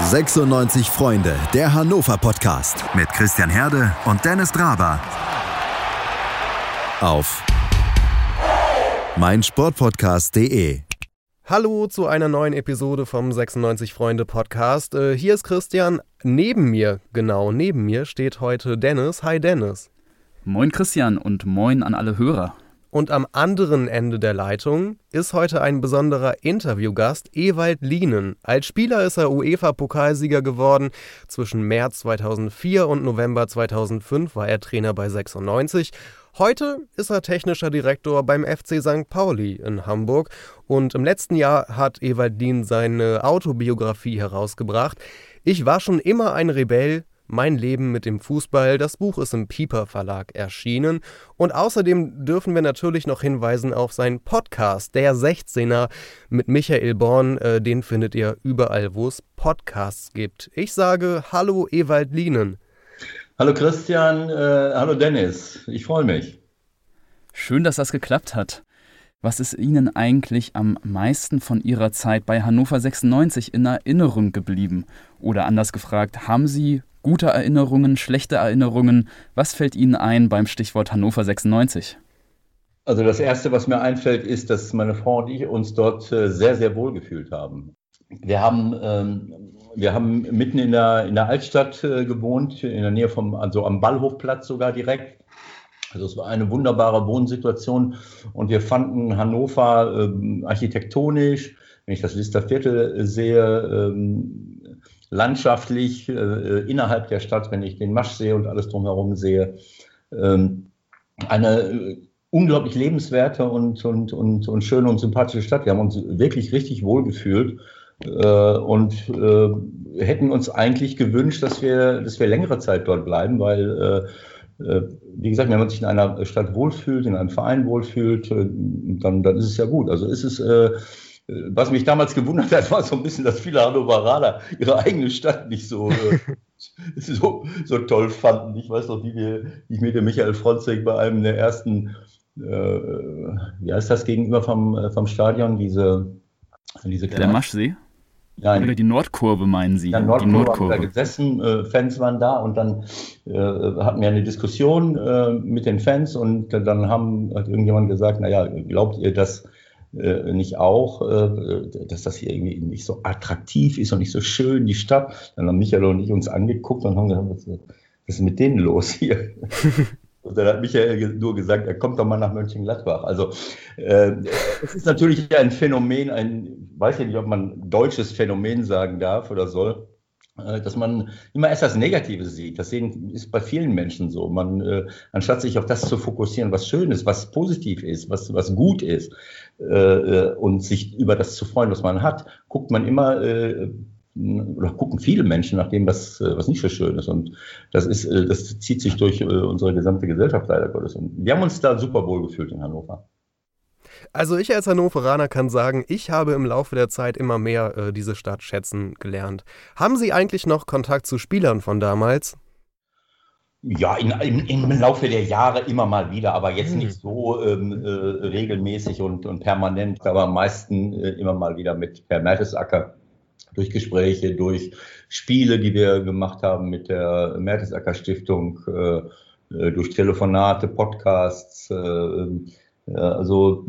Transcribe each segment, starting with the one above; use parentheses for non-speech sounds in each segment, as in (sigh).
96 Freunde, der Hannover Podcast mit Christian Herde und Dennis Draber. Auf meinsportpodcast.de. Hallo zu einer neuen Episode vom 96 Freunde Podcast. Äh, hier ist Christian. Neben mir, genau neben mir, steht heute Dennis. Hi Dennis. Moin Christian und moin an alle Hörer. Und am anderen Ende der Leitung ist heute ein besonderer Interviewgast, Ewald Lienen. Als Spieler ist er UEFA-Pokalsieger geworden. Zwischen März 2004 und November 2005 war er Trainer bei 96. Heute ist er technischer Direktor beim FC St. Pauli in Hamburg und im letzten Jahr hat Ewald Lien seine Autobiografie herausgebracht. Ich war schon immer ein Rebell, mein Leben mit dem Fußball. Das Buch ist im Pieper Verlag erschienen. Und außerdem dürfen wir natürlich noch hinweisen auf seinen Podcast, der 16er mit Michael Born. Äh, den findet ihr überall, wo es Podcasts gibt. Ich sage Hallo Ewald Lienen. Hallo Christian, äh, hallo Dennis. Ich freue mich. Schön, dass das geklappt hat. Was ist Ihnen eigentlich am meisten von Ihrer Zeit bei Hannover 96 in Erinnerung geblieben? Oder anders gefragt, haben Sie Gute Erinnerungen, schlechte Erinnerungen? Was fällt Ihnen ein beim Stichwort Hannover 96? Also das Erste, was mir einfällt, ist, dass meine Frau und ich uns dort äh, sehr, sehr wohl gefühlt haben. Wir haben, ähm, wir haben mitten in der, in der Altstadt äh, gewohnt, in der Nähe vom, also am Ballhofplatz sogar direkt. Also es war eine wunderbare Wohnsituation und wir fanden Hannover ähm, architektonisch, wenn ich das Lister Viertel sehe, ähm, landschaftlich äh, äh, innerhalb der Stadt, wenn ich den Masch sehe und alles drumherum sehe, ähm, eine äh, unglaublich lebenswerte und, und, und, und schöne und sympathische Stadt. Wir haben uns wirklich richtig wohl gefühlt äh, und äh, hätten uns eigentlich gewünscht, dass wir, dass wir längere Zeit dort bleiben, weil äh, wie gesagt, wenn man sich in einer Stadt wohlfühlt, in einem Verein wohlfühlt, dann, dann ist es ja gut. Also ist es was mich damals gewundert hat, war so ein bisschen, dass viele Hannoveraner ihre eigene Stadt nicht so, äh, (laughs) so, so toll fanden. Ich weiß noch, wie, wir, wie ich mit dem Michael Fronzek bei einem der ersten, äh, wie heißt das gegenüber vom, äh, vom Stadion, diese, diese Der Maschsee? Ja, Oder die Nordkurve meinen Sie? Ja, Nordkurve, die Nordkurve. da gesessen, äh, Fans waren da und dann äh, hatten wir eine Diskussion äh, mit den Fans und dann haben, hat irgendjemand gesagt, naja, glaubt ihr, dass äh, nicht auch, äh, dass das hier irgendwie nicht so attraktiv ist und nicht so schön, die Stadt. Dann haben Michael und ich uns angeguckt und haben gesagt, was, was ist mit denen los hier? (laughs) Und dann hat Michael nur gesagt, er kommt doch mal nach Mönchengladbach. Also äh, es ist natürlich ein Phänomen, ein, weiß ich nicht, ob man deutsches Phänomen sagen darf oder soll, dass man immer erst das Negative sieht. Das ist bei vielen Menschen so. Man, äh, anstatt sich auf das zu fokussieren, was schön ist, was positiv ist, was, was gut ist, äh, äh und sich über das zu freuen, was man hat, guckt man immer, äh, oder gucken viele Menschen nach dem, was, äh, was nicht so schön ist. Und das ist, das zieht sich durch unsere gesamte Gesellschaft leider Gottes. Und wir haben uns da super wohl gefühlt in Hannover. Also ich als Hannoveraner kann sagen, ich habe im Laufe der Zeit immer mehr äh, diese Stadt schätzen gelernt. Haben Sie eigentlich noch Kontakt zu Spielern von damals? Ja, in, in, im Laufe der Jahre immer mal wieder, aber jetzt hm. nicht so ähm, äh, regelmäßig und, und, permanent, aber am meisten äh, immer mal wieder mit Per Mertesacker durch Gespräche, durch Spiele, die wir gemacht haben mit der Mertesacker Stiftung, äh, äh, durch Telefonate, Podcasts, äh, also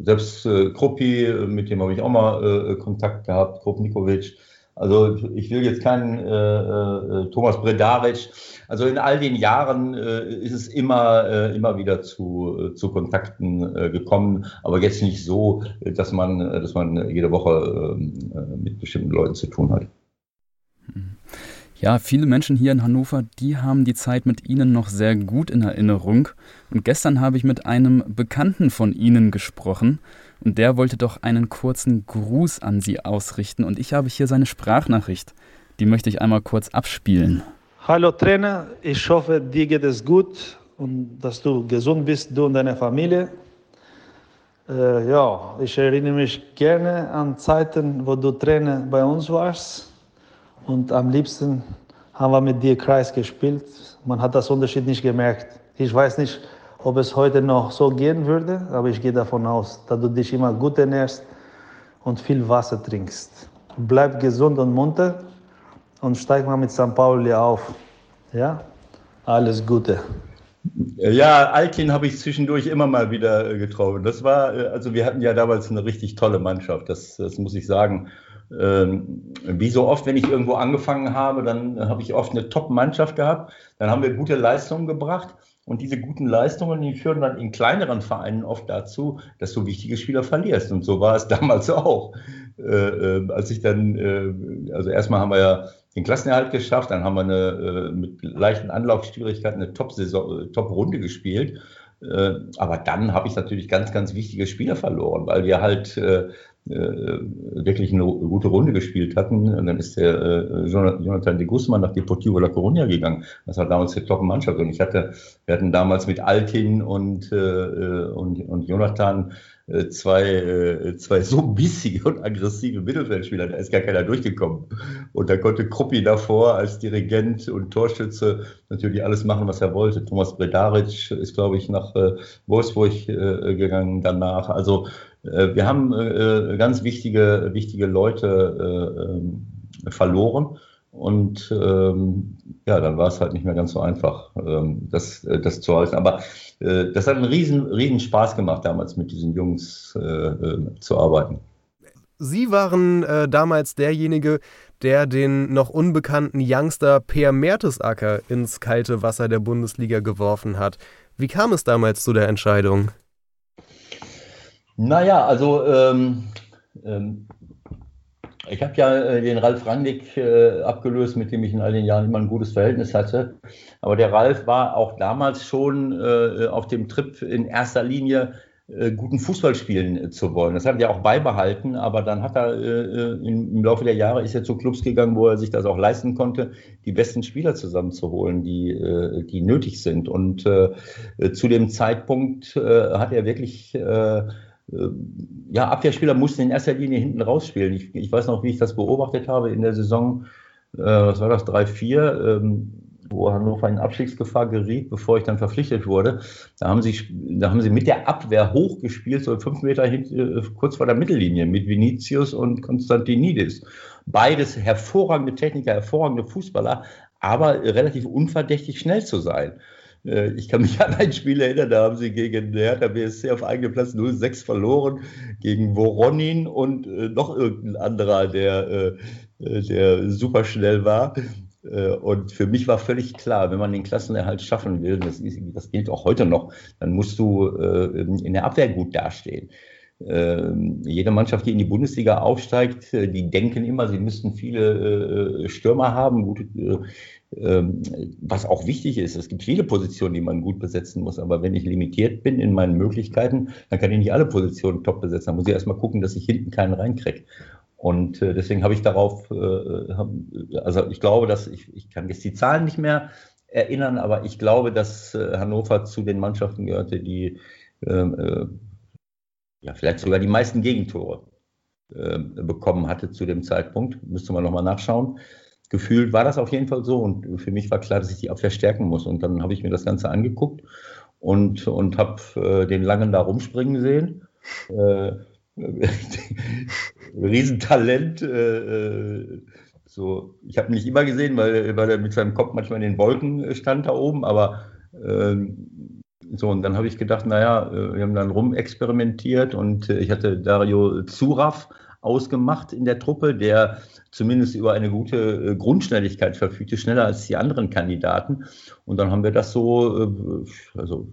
selbst äh, Kruppi, mit dem habe ich auch mal äh, Kontakt gehabt, Krupnikovic. Also ich will jetzt keinen äh, äh, Thomas Bredaric. Also in all den Jahren äh, ist es immer, äh, immer wieder zu, äh, zu Kontakten gekommen, aber jetzt nicht so, dass man, dass man jede Woche ähm, mit bestimmten Leuten zu tun hat. Ja, viele Menschen hier in Hannover, die haben die Zeit mit Ihnen noch sehr gut in Erinnerung. Und gestern habe ich mit einem Bekannten von Ihnen gesprochen und der wollte doch einen kurzen Gruß an Sie ausrichten. Und ich habe hier seine Sprachnachricht. Die möchte ich einmal kurz abspielen. Hallo Trainer, ich hoffe, dir geht es gut und dass du gesund bist, du und deine Familie. Äh, ja, ich erinnere mich gerne an Zeiten, wo du Trainer bei uns warst und am liebsten haben wir mit dir Kreis gespielt. Man hat das Unterschied nicht gemerkt. Ich weiß nicht, ob es heute noch so gehen würde, aber ich gehe davon aus, dass du dich immer gut ernährst und viel Wasser trinkst. bleib gesund und munter und steig mal mit St. Pauli auf. Ja, alles Gute. Ja, Altin habe ich zwischendurch immer mal wieder äh, getroffen. Das war, äh, also wir hatten ja damals eine richtig tolle Mannschaft, das, das muss ich sagen. Ähm, wie so oft, wenn ich irgendwo angefangen habe, dann habe ich oft eine Top-Mannschaft gehabt. Dann haben wir gute Leistungen gebracht. Und diese guten Leistungen, die führen dann in kleineren Vereinen oft dazu, dass du wichtige Spieler verlierst. Und so war es (laughs) damals auch. Äh, äh, als ich dann, äh, also erstmal haben wir ja den Klassenerhalt geschafft, dann haben wir eine, äh, mit leichten Anlaufschwierigkeiten eine äh, Top-Runde gespielt. Äh, aber dann habe ich natürlich ganz, ganz wichtige Spieler verloren, weil wir halt wirklich eine gute Runde gespielt hatten. Und dann ist der äh, Jonathan de Guzman nach Deportivo La Coruña gegangen. Das war damals die Top-Mannschaft. Und ich hatte, wir hatten damals mit Altin und, äh, und, und Jonathan äh, zwei, äh, zwei so bissige und aggressive Mittelfeldspieler, da ist gar keiner durchgekommen. Und da konnte Kruppi davor als Dirigent und Torschütze natürlich alles machen, was er wollte. Thomas Bredaric ist, glaube ich, nach äh, Wolfsburg äh, gegangen danach. Also äh, wir haben äh, ganz wichtige, wichtige Leute äh, verloren. Und ähm, ja, dann war es halt nicht mehr ganz so einfach, ähm, das, das zu halten. Aber äh, das hat einen riesen, riesen Spaß gemacht, damals mit diesen Jungs äh, zu arbeiten. Sie waren äh, damals derjenige, der den noch unbekannten Youngster Per Mertesacker ins kalte Wasser der Bundesliga geworfen hat. Wie kam es damals zu der Entscheidung? Naja, also ähm, ähm, ich habe ja äh, den Ralf Randig äh, abgelöst, mit dem ich in all den Jahren immer ein gutes Verhältnis hatte. Aber der Ralf war auch damals schon äh, auf dem Trip in erster Linie äh, guten Fußball spielen äh, zu wollen. Das hat er auch beibehalten, aber dann hat er äh, im, im, Laufe der Jahre ist er zu Clubs gegangen, wo er sich das auch leisten konnte, die besten Spieler zusammenzuholen, die, die nötig sind. Und zu dem Zeitpunkt hat er wirklich äh, ja, Abwehrspieler mussten in erster Linie hinten rausspielen. Ich, ich weiß noch, wie ich das beobachtet habe in der Saison, äh, was war das, 3-4, ähm, wo Hannover in Abstiegsgefahr geriet, bevor ich dann verpflichtet wurde. Da haben sie, da haben sie mit der Abwehr hochgespielt, so fünf Meter hin, äh, kurz vor der Mittellinie, mit Vinicius und Konstantinidis. Beides hervorragende Techniker, hervorragende Fußballer, aber relativ unverdächtig schnell zu sein. Äh, ich kann mich (laughs) an ein Spiel erinnern, da haben sie gegen Hertha BSC auf eigenem Platz 0-6 verloren, gegen Voronin und äh, noch irgendein anderer, der, äh, der super schnell war. Und für mich war völlig klar, wenn man den Klassenerhalt schaffen will, das, ist, das gilt auch heute noch, dann musst du in der Abwehr gut dastehen. Jede Mannschaft, die in die Bundesliga aufsteigt, die denken immer, sie müssten viele Stürmer haben, gute ähm, was auch wichtig ist. Es gibt viele Positionen, die man gut besetzen muss, aber wenn ich limitiert bin in meinen Möglichkeiten, dann kann ich nicht alle Positionen top besetzen. Dann muss ich erstmal gucken, dass ich hinten keinen reinkriege. Und äh, deswegen habe ich darauf, äh, also ich glaube, dass ich, ich kann jetzt die Zahlen nicht mehr erinnern, aber ich glaube, dass äh, Hannover zu den Mannschaften gehörte, die ähm, äh, ja, vielleicht sogar die meisten Gegentore bekommen hatte zu dem Zeitpunkt. Müsste man nochmal nachschauen gefühlt war das auf jeden Fall so. Und für mich war klar, dass ich die Abwehr stärken muss. Und dann habe ich mir das Ganze angeguckt und, und habe äh, den Langen da rumspringen sehen. Äh, (laughs) Riesentalent. Äh, äh, so, ich habe ihn nicht immer gesehen, weil, weil er mit seinem Kopf manchmal in den Wolken stand da oben, aber ähm, so, und dann habe ich gedacht, naja, äh, wir haben dann rumexperimentiert und äh, ich hatte Dario Zuraff ausgemacht in der Truppe, der zumindest über eine gute äh, Grundschnelligkeit verfügte, schneller als die anderen Kandidaten. Und dann haben wir das so, äh, also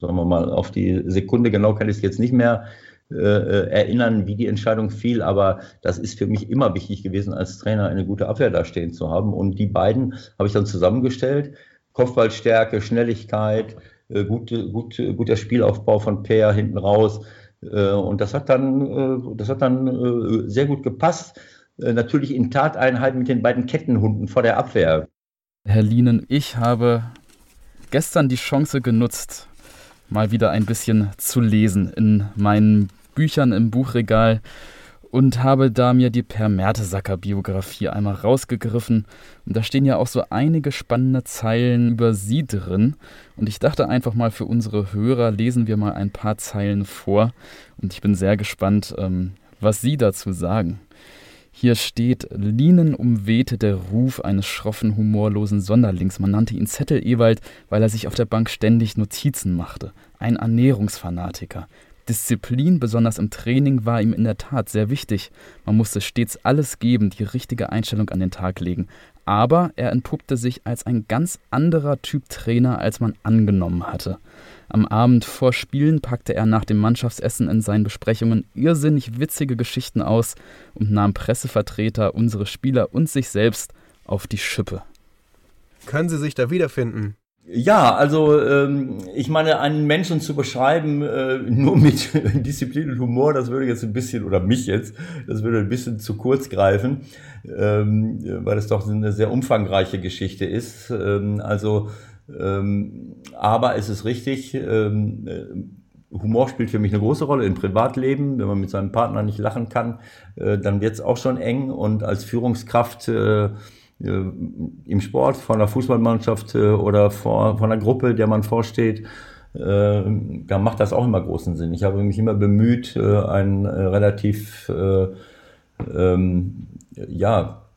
sagen wir mal, auf die Sekunde genau kann ich es jetzt nicht mehr äh, erinnern, wie die Entscheidung fiel, aber das ist für mich immer wichtig gewesen, als Trainer eine gute Abwehr dastehen zu haben. Und die beiden habe ich dann zusammengestellt. Kopfballstärke, Schnelligkeit, gut, gut, guter Spielaufbau von Peer hinten raus. Und das hat dann, das hat dann sehr gut gepasst. Äh, natürlich in Tateinheit mit den beiden Kettenhunden vor der Abwehr. Herr Lienen, ich habe gestern die Chance genutzt, mal wieder ein bisschen zu lesen in meinen Büchern im Buchregal und habe da mir die Per Mertesacker Biografie einmal rausgegriffen. Und da stehen ja auch so einige spannende Zeilen über sie drin. Und ich dachte einfach mal für unsere Hörer lesen wir mal ein paar Zeilen vor. Und ich bin sehr gespannt, ähm, was Sie dazu sagen. Hier steht, Linen umwehte der Ruf eines schroffen, humorlosen Sonderlings. Man nannte ihn Zettel Ewald, weil er sich auf der Bank ständig Notizen machte. Ein Ernährungsfanatiker. Disziplin, besonders im Training, war ihm in der Tat sehr wichtig. Man musste stets alles geben, die richtige Einstellung an den Tag legen. Aber er entpuppte sich als ein ganz anderer Typ Trainer, als man angenommen hatte. Am Abend vor Spielen packte er nach dem Mannschaftsessen in seinen Besprechungen irrsinnig witzige Geschichten aus und nahm Pressevertreter, unsere Spieler und sich selbst auf die Schippe. Können Sie sich da wiederfinden? Ja, also ähm, ich meine, einen Menschen zu beschreiben äh, nur mit (laughs) Disziplin und Humor, das würde jetzt ein bisschen, oder mich jetzt, das würde ein bisschen zu kurz greifen, ähm, weil es doch eine sehr umfangreiche Geschichte ist. Ähm, also ähm, aber es ist richtig, ähm, äh, Humor spielt für mich eine große Rolle im Privatleben. Wenn man mit seinem Partner nicht lachen kann, äh, dann wird es auch schon eng. Und als Führungskraft äh, im Sport, von einer Fußballmannschaft äh, oder vor, von einer Gruppe, der man vorsteht, äh, da macht das auch immer großen Sinn. Ich habe mich immer bemüht, ein relativ ähm, ja,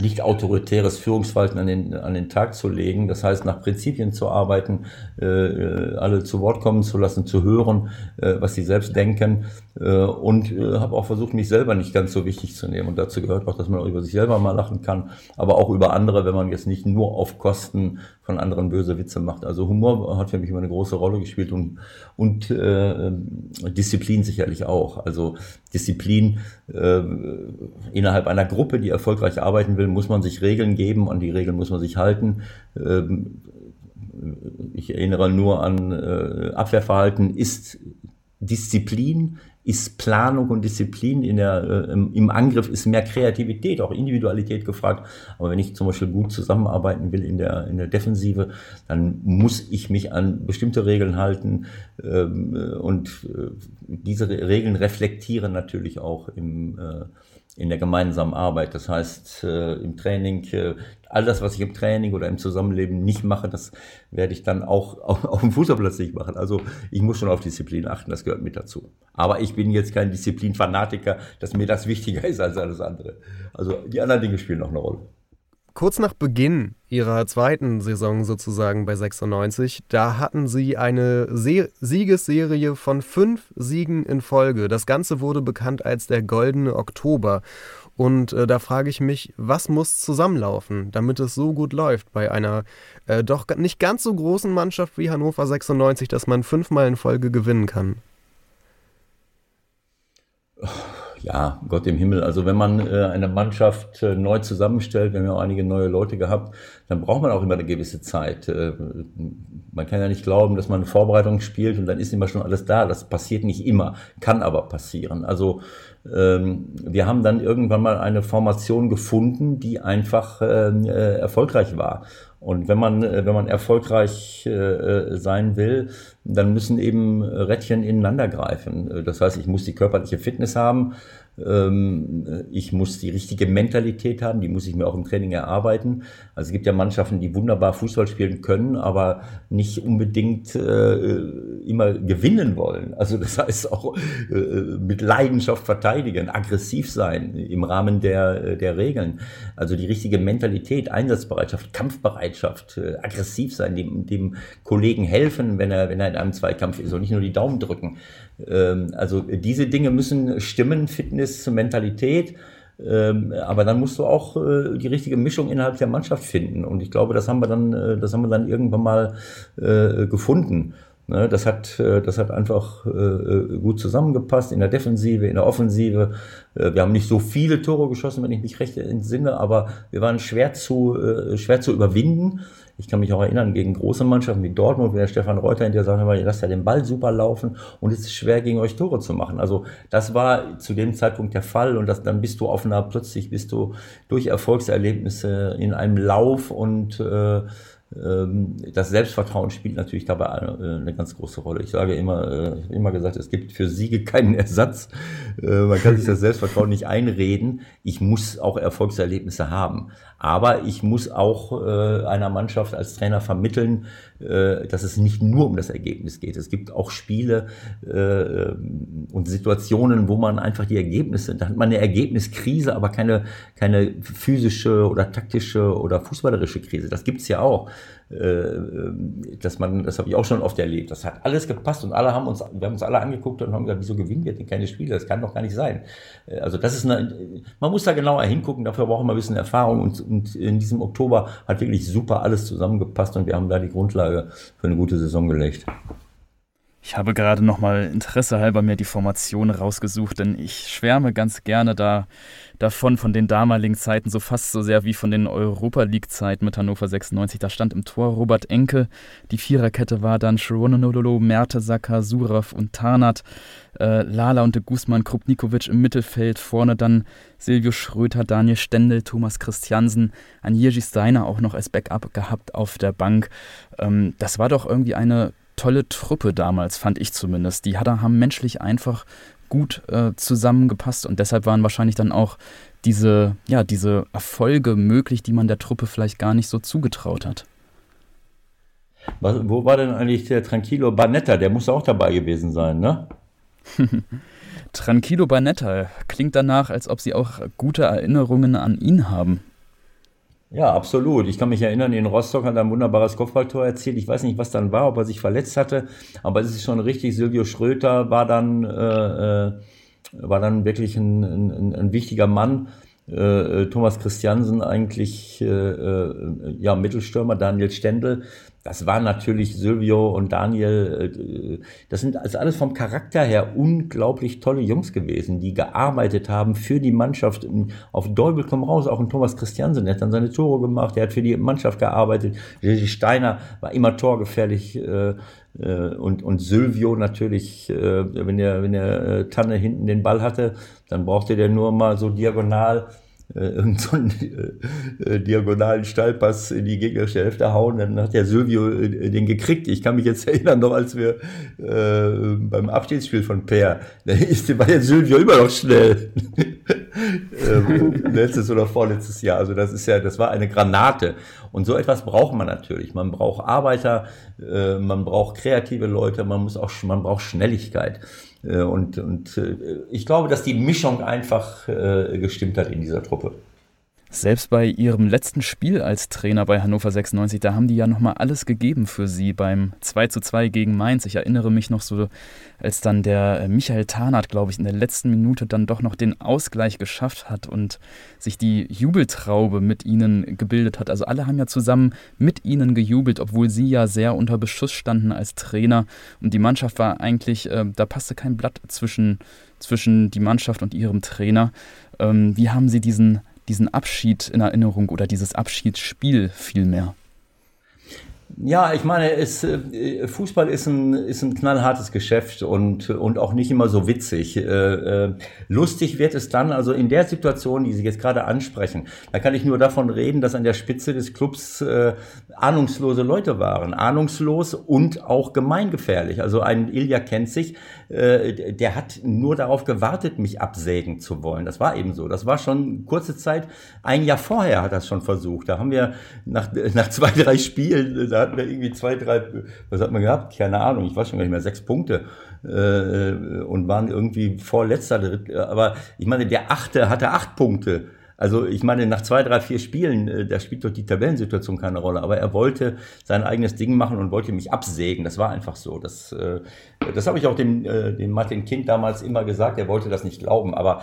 nicht autoritäres Führungsverhalten an den, an den Tag zu legen. Das heißt, nach Prinzipien zu arbeiten, äh, alle zu Wort kommen zu lassen, zu hören, äh, was sie selbst denken. Äh, und äh, habe auch versucht, mich selber nicht ganz so wichtig zu nehmen. Und dazu gehört auch, dass man auch über sich selber mal lachen kann, aber auch über andere, wenn man jetzt nicht nur auf Kosten von anderen böse Witze macht. Also Humor hat für mich immer eine große Rolle gespielt und, und äh, Disziplin sicherlich auch. Also Disziplin äh, innerhalb einer Gruppe, die erfolgreich arbeiten will, muss man sich Regeln geben, und die Regeln muss man sich halten. Ähm, ich erinnere nur an äh, Abwehrverhalten ist Disziplin, ist Planung und Disziplin in der, äh, im Angriff ist mehr Kreativität, auch Individualität gefragt. Aber wenn ich zum Beispiel gut zusammenarbeiten will in der, in der Defensive, dann muss ich mich an bestimmte Regeln halten ähm, und äh, diese Regeln reflektieren natürlich auch im, äh, in der gemeinsamen Arbeit. Das heißt, äh, im Training, äh, all das, was ich im Training oder im Zusammenleben nicht mache, das werde ich dann auch (laughs) auf, auf dem Fußballplatz nicht machen. Also ich muss schon auf Disziplin achten, das gehört mit dazu. Aber ich bin jetzt kein Disziplinfanatiker, dass mir das (laughs) wichtiger ist als alles andere. Also die anderen Dinge spielen auch eine Rolle. Kurz nach Beginn ihrer zweiten Saison sozusagen bei 96, da hatten sie eine Se Siegesserie von fünf Siegen in Folge. Das Ganze wurde bekannt als der Goldene Oktober. Und äh, da frage ich mich, was muss zusammenlaufen, damit es so gut läuft bei einer äh, doch nicht ganz so großen Mannschaft wie Hannover 96, dass man fünfmal in Folge gewinnen kann? (laughs) ja, Gott im Himmel. Also wenn man äh, eine Mannschaft äh, neu zusammenstellt, wir haben ja auch einige neue Leute gehabt, dann braucht man auch immer eine gewisse Zeit. Äh, man kann ja nicht glauben, dass man eine Vorbereitung spielt und dann ist immer schon alles da. Das passiert nicht immer, kann aber passieren. Also wir haben dann irgendwann mal eine Formation gefunden, die einfach ähm, äh, erfolgreich war. Und wenn man, äh, wenn man erfolgreich äh, sein will, dann müssen eben Rädchen ineinander greifen. Das heißt, ich muss die körperliche Fitness haben, ähm, ich muss die richtige Mentalität haben, die muss ich mir auch im Training erarbeiten. Also es gibt ja Mannschaften, die wunderbar Fußball spielen können, aber nicht unbedingt äh, immer gewinnen wollen. Also das heißt auch äh, mit Leidenschaft verteidigen, aggressiv sein im Rahmen der, der Regeln. Also die richtige Mentalität, Einsatzbereitschaft, Kampfbereitschaft, äh, aggressiv sein, dem, dem Kollegen helfen, wenn er, wenn er in einem Zweikampf ist und nicht nur die Daumen drücken. Ähm, also diese Dinge müssen stimmen, Fitness, Mentalität. Ähm, aber dann musst du auch äh, die richtige Mischung innerhalb der Mannschaft finden. Und ich glaube, das haben wir dann, äh, das haben wir dann irgendwann mal äh, gefunden. Ne, das hat, das hat einfach gut zusammengepasst in der Defensive, in der Offensive. Wir haben nicht so viele Tore geschossen, wenn ich mich recht entsinne, aber wir waren schwer zu, schwer zu überwinden. Ich kann mich auch erinnern, gegen große Mannschaften wie Dortmund, wie der Stefan Reuter, in der sagt, ihr lasst ja den Ball super laufen und es ist schwer, gegen euch Tore zu machen. Also das war zu dem Zeitpunkt der Fall und das, dann bist du auf einer, plötzlich bist du durch Erfolgserlebnisse in einem Lauf und äh, ähm, das Selbstvertrauen spielt natürlich dabei eine, eine ganz große Rolle. Ich sage immer, äh, ich habe immer gesagt, es gibt für Siege keinen Ersatz. Äh, man kann sich das Selbstvertrauen nicht einreden. Ich muss auch Erfolgserlebnisse haben. Aber ich muss auch äh, einer Mannschaft als Trainer vermitteln, äh, dass es nicht nur um das Ergebnis geht. Es gibt auch Spiele äh, und Situationen, wo man einfach die Ergebnisse, da hat man eine Ergebniskrise, aber keine, keine physische oder taktische oder fußballerische Krise. Das gibt's ja auch. Äh, dass man, das habe ich auch schon oft erlebt. Das hat alles gepasst und alle haben uns, wir haben uns alle angeguckt und haben gesagt, wieso gewinnen wir denn keine Spiele? Das kann doch gar nicht sein. Äh, also das ist eine, man muss da genauer hingucken, dafür brauchen wir ein bisschen Erfahrung und, und in diesem Oktober hat wirklich super alles zusammengepasst und wir haben da die Grundlage für eine gute Saison gelegt. Ich habe gerade noch mal Interesse halber mir die Formation rausgesucht, denn ich schwärme ganz gerne da davon, von den damaligen Zeiten, so fast so sehr wie von den Europa League-Zeiten mit Hannover 96. Da stand im Tor Robert Enke, die Viererkette war dann Sharonololo, Mertesacker, Surav und Tarnat, äh, Lala und de Guzman, Krupnikovic im Mittelfeld, vorne dann Silvio Schröter, Daniel Stendel, Thomas Christiansen, Jerzy Steiner auch noch als Backup gehabt auf der Bank. Ähm, das war doch irgendwie eine tolle Truppe damals, fand ich zumindest. Die haben menschlich einfach gut äh, zusammengepasst und deshalb waren wahrscheinlich dann auch diese, ja, diese Erfolge möglich, die man der Truppe vielleicht gar nicht so zugetraut hat. Was, wo war denn eigentlich der Tranquilo Banetta? Der muss auch dabei gewesen sein, ne? (laughs) Tranquilo Banetta klingt danach, als ob Sie auch gute Erinnerungen an ihn haben. Ja, absolut. Ich kann mich erinnern, in Rostock hat er ein wunderbares Kopfballtor erzielt. Ich weiß nicht, was dann war, ob er sich verletzt hatte, aber es ist schon richtig. Silvio Schröter war dann, äh, äh war dann wirklich ein, ein, ein wichtiger Mann. Äh, Thomas Christiansen eigentlich äh, äh, ja Mittelstürmer, Daniel Stendel das war natürlich Silvio und Daniel, äh, das sind also alles vom Charakter her unglaublich tolle Jungs gewesen, die gearbeitet haben für die Mannschaft. Auf Deubel komm raus, auch ein Thomas Christiansen, der hat dann seine Tore gemacht, der hat für die Mannschaft gearbeitet. Jesse Steiner war immer torgefährlich äh, äh, und, und Silvio natürlich, wenn der, wenn der Tanne hinten den Ball hatte, dann brauchte der nur mal so diagonal äh, irgendeinen so äh, diagonalen Steilpass in die gegnerische Hälfte hauen, dann hat der Silvio äh, den gekriegt. Ich kann mich jetzt (laughs) erinnern, noch als wir äh, beim Abschiedsspiel von Per, (laughs) da ist, war der Silvio immer noch schnell. (laughs) ähm, letztes oder vorletztes Jahr. Also das ist ja, das war eine Granate. Und so etwas braucht man natürlich. Man braucht Arbeiter, äh, man braucht kreative Leute, man muss auch, man braucht Schnelligkeit. Äh, und, und äh, ich glaube, dass die Mischung einfach äh, gestimmt hat in dieser Truppe. Selbst bei ihrem letzten Spiel als Trainer bei Hannover 96, da haben die ja nochmal alles gegeben für sie beim 2 zu 2 gegen Mainz. Ich erinnere mich noch so, als dann der Michael Tarnath, glaube ich, in der letzten Minute dann doch noch den Ausgleich geschafft hat und sich die Jubeltraube mit ihnen gebildet hat. Also alle haben ja zusammen mit ihnen gejubelt, obwohl sie ja sehr unter Beschuss standen als Trainer. Und die Mannschaft war eigentlich, äh, da passte kein Blatt zwischen, zwischen die Mannschaft und ihrem Trainer. Ähm, wie haben Sie diesen diesen Abschied in Erinnerung oder dieses Abschiedsspiel vielmehr? Ja, ich meine, es, äh, Fußball ist ein, ist ein knallhartes Geschäft und, und auch nicht immer so witzig. Äh, äh, lustig wird es dann, also in der Situation, die Sie jetzt gerade ansprechen, da kann ich nur davon reden, dass an der Spitze des Clubs äh, ahnungslose Leute waren. Ahnungslos und auch gemeingefährlich. Also ein Ilja kennt sich, äh, der hat nur darauf gewartet, mich absägen zu wollen. Das war eben so. Das war schon kurze Zeit, ein Jahr vorher hat er es schon versucht. Da haben wir nach, (laughs) nach zwei, drei Spielen, da hatten wir irgendwie zwei, drei, was hat man gehabt? Keine Ahnung, ich weiß schon gar nicht mehr, sechs Punkte äh, und waren irgendwie vorletzter. Aber ich meine, der Achte hatte acht Punkte. Also ich meine, nach zwei, drei, vier Spielen, äh, da spielt doch die Tabellensituation keine Rolle. Aber er wollte sein eigenes Ding machen und wollte mich absägen. Das war einfach so. Das, äh, das habe ich auch dem, äh, dem Martin Kind damals immer gesagt. Er wollte das nicht glauben. Aber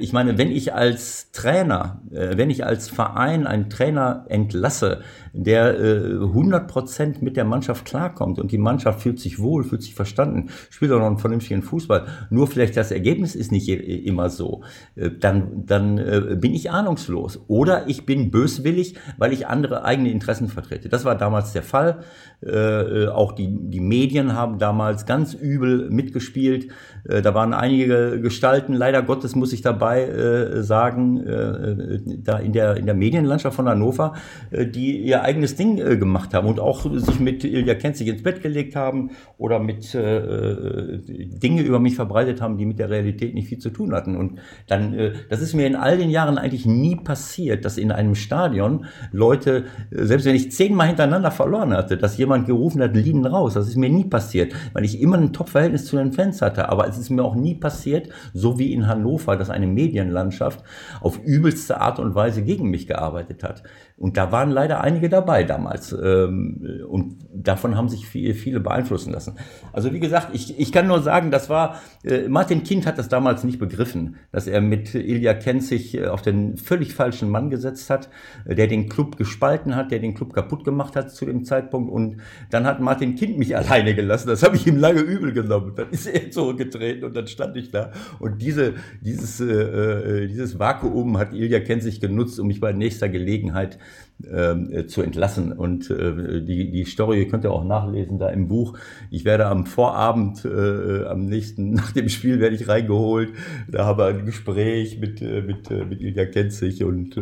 ich meine, wenn ich als Trainer, wenn ich als Verein einen Trainer entlasse, der äh, 100 Prozent mit der Mannschaft klarkommt und die Mannschaft fühlt sich wohl, fühlt sich verstanden, spielt auch noch einen vernünftigen Fußball. Nur vielleicht das Ergebnis ist nicht immer so. Äh, dann, dann äh, bin ich ahnungslos oder ich bin böswillig, weil ich andere eigene Interessen vertrete. Das war damals der Fall. Äh, auch die, die Medien haben damals ganz übel mitgespielt. Äh, da waren einige Gestalten, leider Gottes muss ich dabei äh, sagen, äh, da in der, in der Medienlandschaft von Hannover, äh, die ihr eigenes Ding äh, gemacht haben und auch sich mit Ilja Kenzig ins Bett gelegt haben oder mit äh, Dinge über mich verbreitet haben, die mit der Realität nicht viel zu tun hatten. Und dann, äh, das ist mir in all den Jahren eigentlich nie passiert, dass in einem Stadion Leute, äh, selbst wenn ich zehnmal hintereinander verloren hatte, dass jemand gerufen hat, Lieden raus. Das ist mir nie passiert, weil ich immer ein Top-Verhältnis zu den Fans hatte. Aber es ist mir auch nie passiert, so wie in Hannover, dass eine Medienlandschaft auf übelste Art und Weise gegen mich gearbeitet hat. Und da waren leider einige dabei damals. Ähm, und davon haben sich viele beeinflussen lassen. Also wie gesagt, ich, ich kann nur sagen, das war, äh, Martin Kind hat das damals nicht begriffen, dass er mit Ilja Kenzig äh, auf den völlig falschen Mann gesetzt hat, äh, der den Club gespalten hat, der den Club kaputt gemacht hat zu dem Zeitpunkt. Und dann hat Martin Kind mich (laughs) alleine gelassen. Das habe ich ihm lange übel genommen. Dann ist er zurückgetreten und dann stand ich da. Und diese, dieses, dieses Vakuum hat Ilja Kenzig genutzt, um mich bei nächster Gelegenheit äh, zu entlassen. Und äh, die, die Story könnt ihr auch nachlesen da im Buch. Ich werde am Vorabend, äh, am nächsten, (laughs) nach dem Spiel werde ich reingeholt. Da habe ich ein Gespräch mit, mit, mit Ilja Kenzig und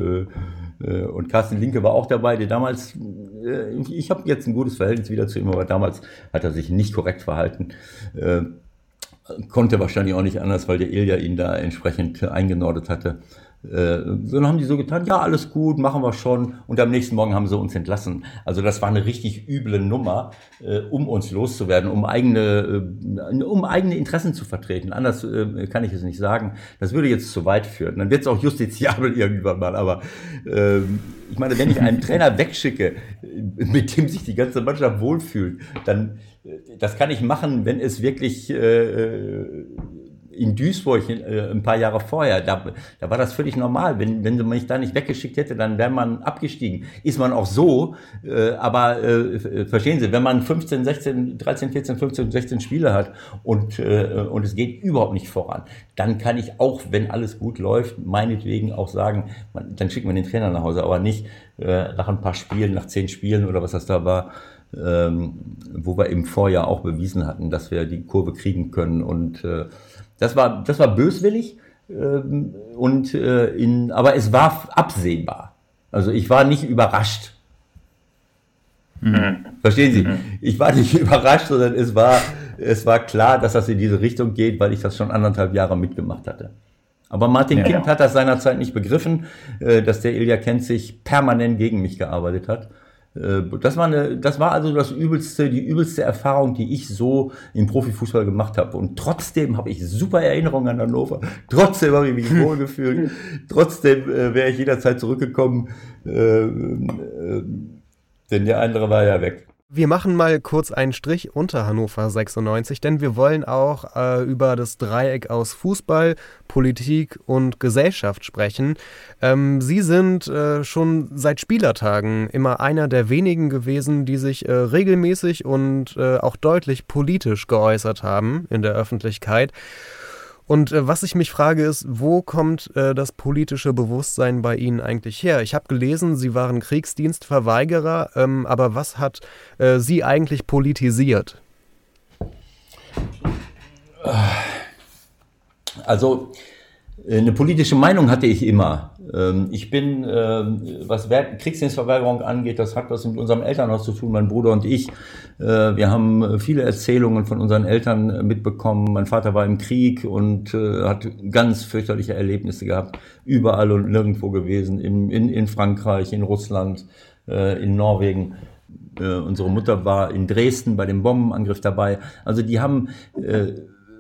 und Carsten Linke war auch dabei, der damals, ich habe jetzt ein gutes Verhältnis wieder zu ihm, aber damals hat er sich nicht korrekt verhalten. Konnte wahrscheinlich auch nicht anders, weil der Ilja ihn da entsprechend eingenordet hatte. Äh, dann haben die so getan, ja, alles gut, machen wir schon. Und am nächsten Morgen haben sie uns entlassen. Also das war eine richtig üble Nummer, äh, um uns loszuwerden, um eigene, äh, um eigene Interessen zu vertreten. Anders kann ich es nicht sagen. Das würde jetzt zu weit führen. Dann wird es auch justiziabel (laughs) irgendwann mal. Aber äh, ich meine, wenn ich einen (laughs) Trainer wegschicke, mit dem sich die ganze Mannschaft wohlfühlt, dann das kann ich machen, wenn es wirklich äh, in Duisburg äh, ein paar Jahre vorher, da, da war das völlig normal. Wenn, wenn man mich da nicht weggeschickt hätte, dann wäre man abgestiegen. Ist man auch so, äh, aber äh, verstehen Sie, wenn man 15, 16, 13, 14, 15, 16 Spiele hat und, äh, und es geht überhaupt nicht voran, dann kann ich auch, wenn alles gut läuft, meinetwegen auch sagen, man, dann schicken wir den Trainer nach Hause, aber nicht äh, nach ein paar Spielen, nach zehn Spielen oder was das da war, ähm, wo wir im Vorjahr auch bewiesen hatten, dass wir die Kurve kriegen können und äh, das war, das war böswillig, ähm, und, äh, in, aber es war absehbar. Also ich war nicht überrascht. Mhm. Verstehen Sie? Mhm. Ich war nicht (laughs) überrascht, sondern es war, es war klar, dass das in diese Richtung geht, weil ich das schon anderthalb Jahre mitgemacht hatte. Aber Martin ja. Kind hat das seinerzeit nicht begriffen, äh, dass der Ilja Kenzig permanent gegen mich gearbeitet hat. Äh, das war, eine, das war also das übelste, die übelste Erfahrung, die ich so im Profifußball gemacht habe. Und trotzdem habe ich super Erinnerungen an Hannover. Trotzdem habe ich mich (laughs) wohlgefühlt. trotzdem äh, wäre ich jederzeit zurückgekommen. Äh, äh, denn der andere war ja weg. Wir machen mal kurz einen Strich unter Hannover 96, denn wir wollen auch äh, über das Dreieck aus Fußball, Politik und Gesellschaft sprechen. Ähm, Sie sind äh, schon seit Spielertagen immer einer der wenigen gewesen, die sich äh, regelmäßig und äh, auch deutlich politisch geäußert haben in der Öffentlichkeit. Und äh, was ich mich frage ist, wo kommt äh, das politische Bewusstsein bei Ihnen eigentlich her? Ich habe gelesen, Sie waren Kriegsdienstverweigerer, ähm, aber was hat äh, Sie eigentlich politisiert? Also eine politische Meinung hatte ich immer. Ähm, ich bin, ähm, was Kriegsdienstverweigerung angeht, das hat was mit unserem Elternhaus zu tun, mein Bruder und ich. Äh, wir haben viele Erzählungen von unseren Eltern mitbekommen. Mein Vater war im Krieg und äh, hat ganz fürchterliche Erlebnisse gehabt. Überall und nirgendwo gewesen. In, Frankreich, in Russland, äh, in Norwegen. Unsere Mutter war in Dresden bei dem Bombenangriff dabei. Also die haben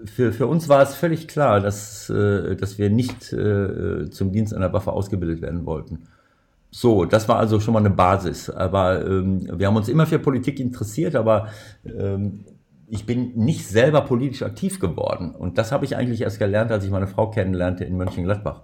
für, für uns war es völlig klar, dass, äh, dass wir nicht äh, zum Dienst einer Waffe ausgebildet werden wollten. So, das war also schon mal eine Basis. Aber ähm, wir haben uns immer für Politik interessiert, aber ähm, ich bin nicht selber politisch aktiv geworden. Und das habe ich eigentlich erst gelernt, als ich meine Frau kennenlernte in Mönchengladbach.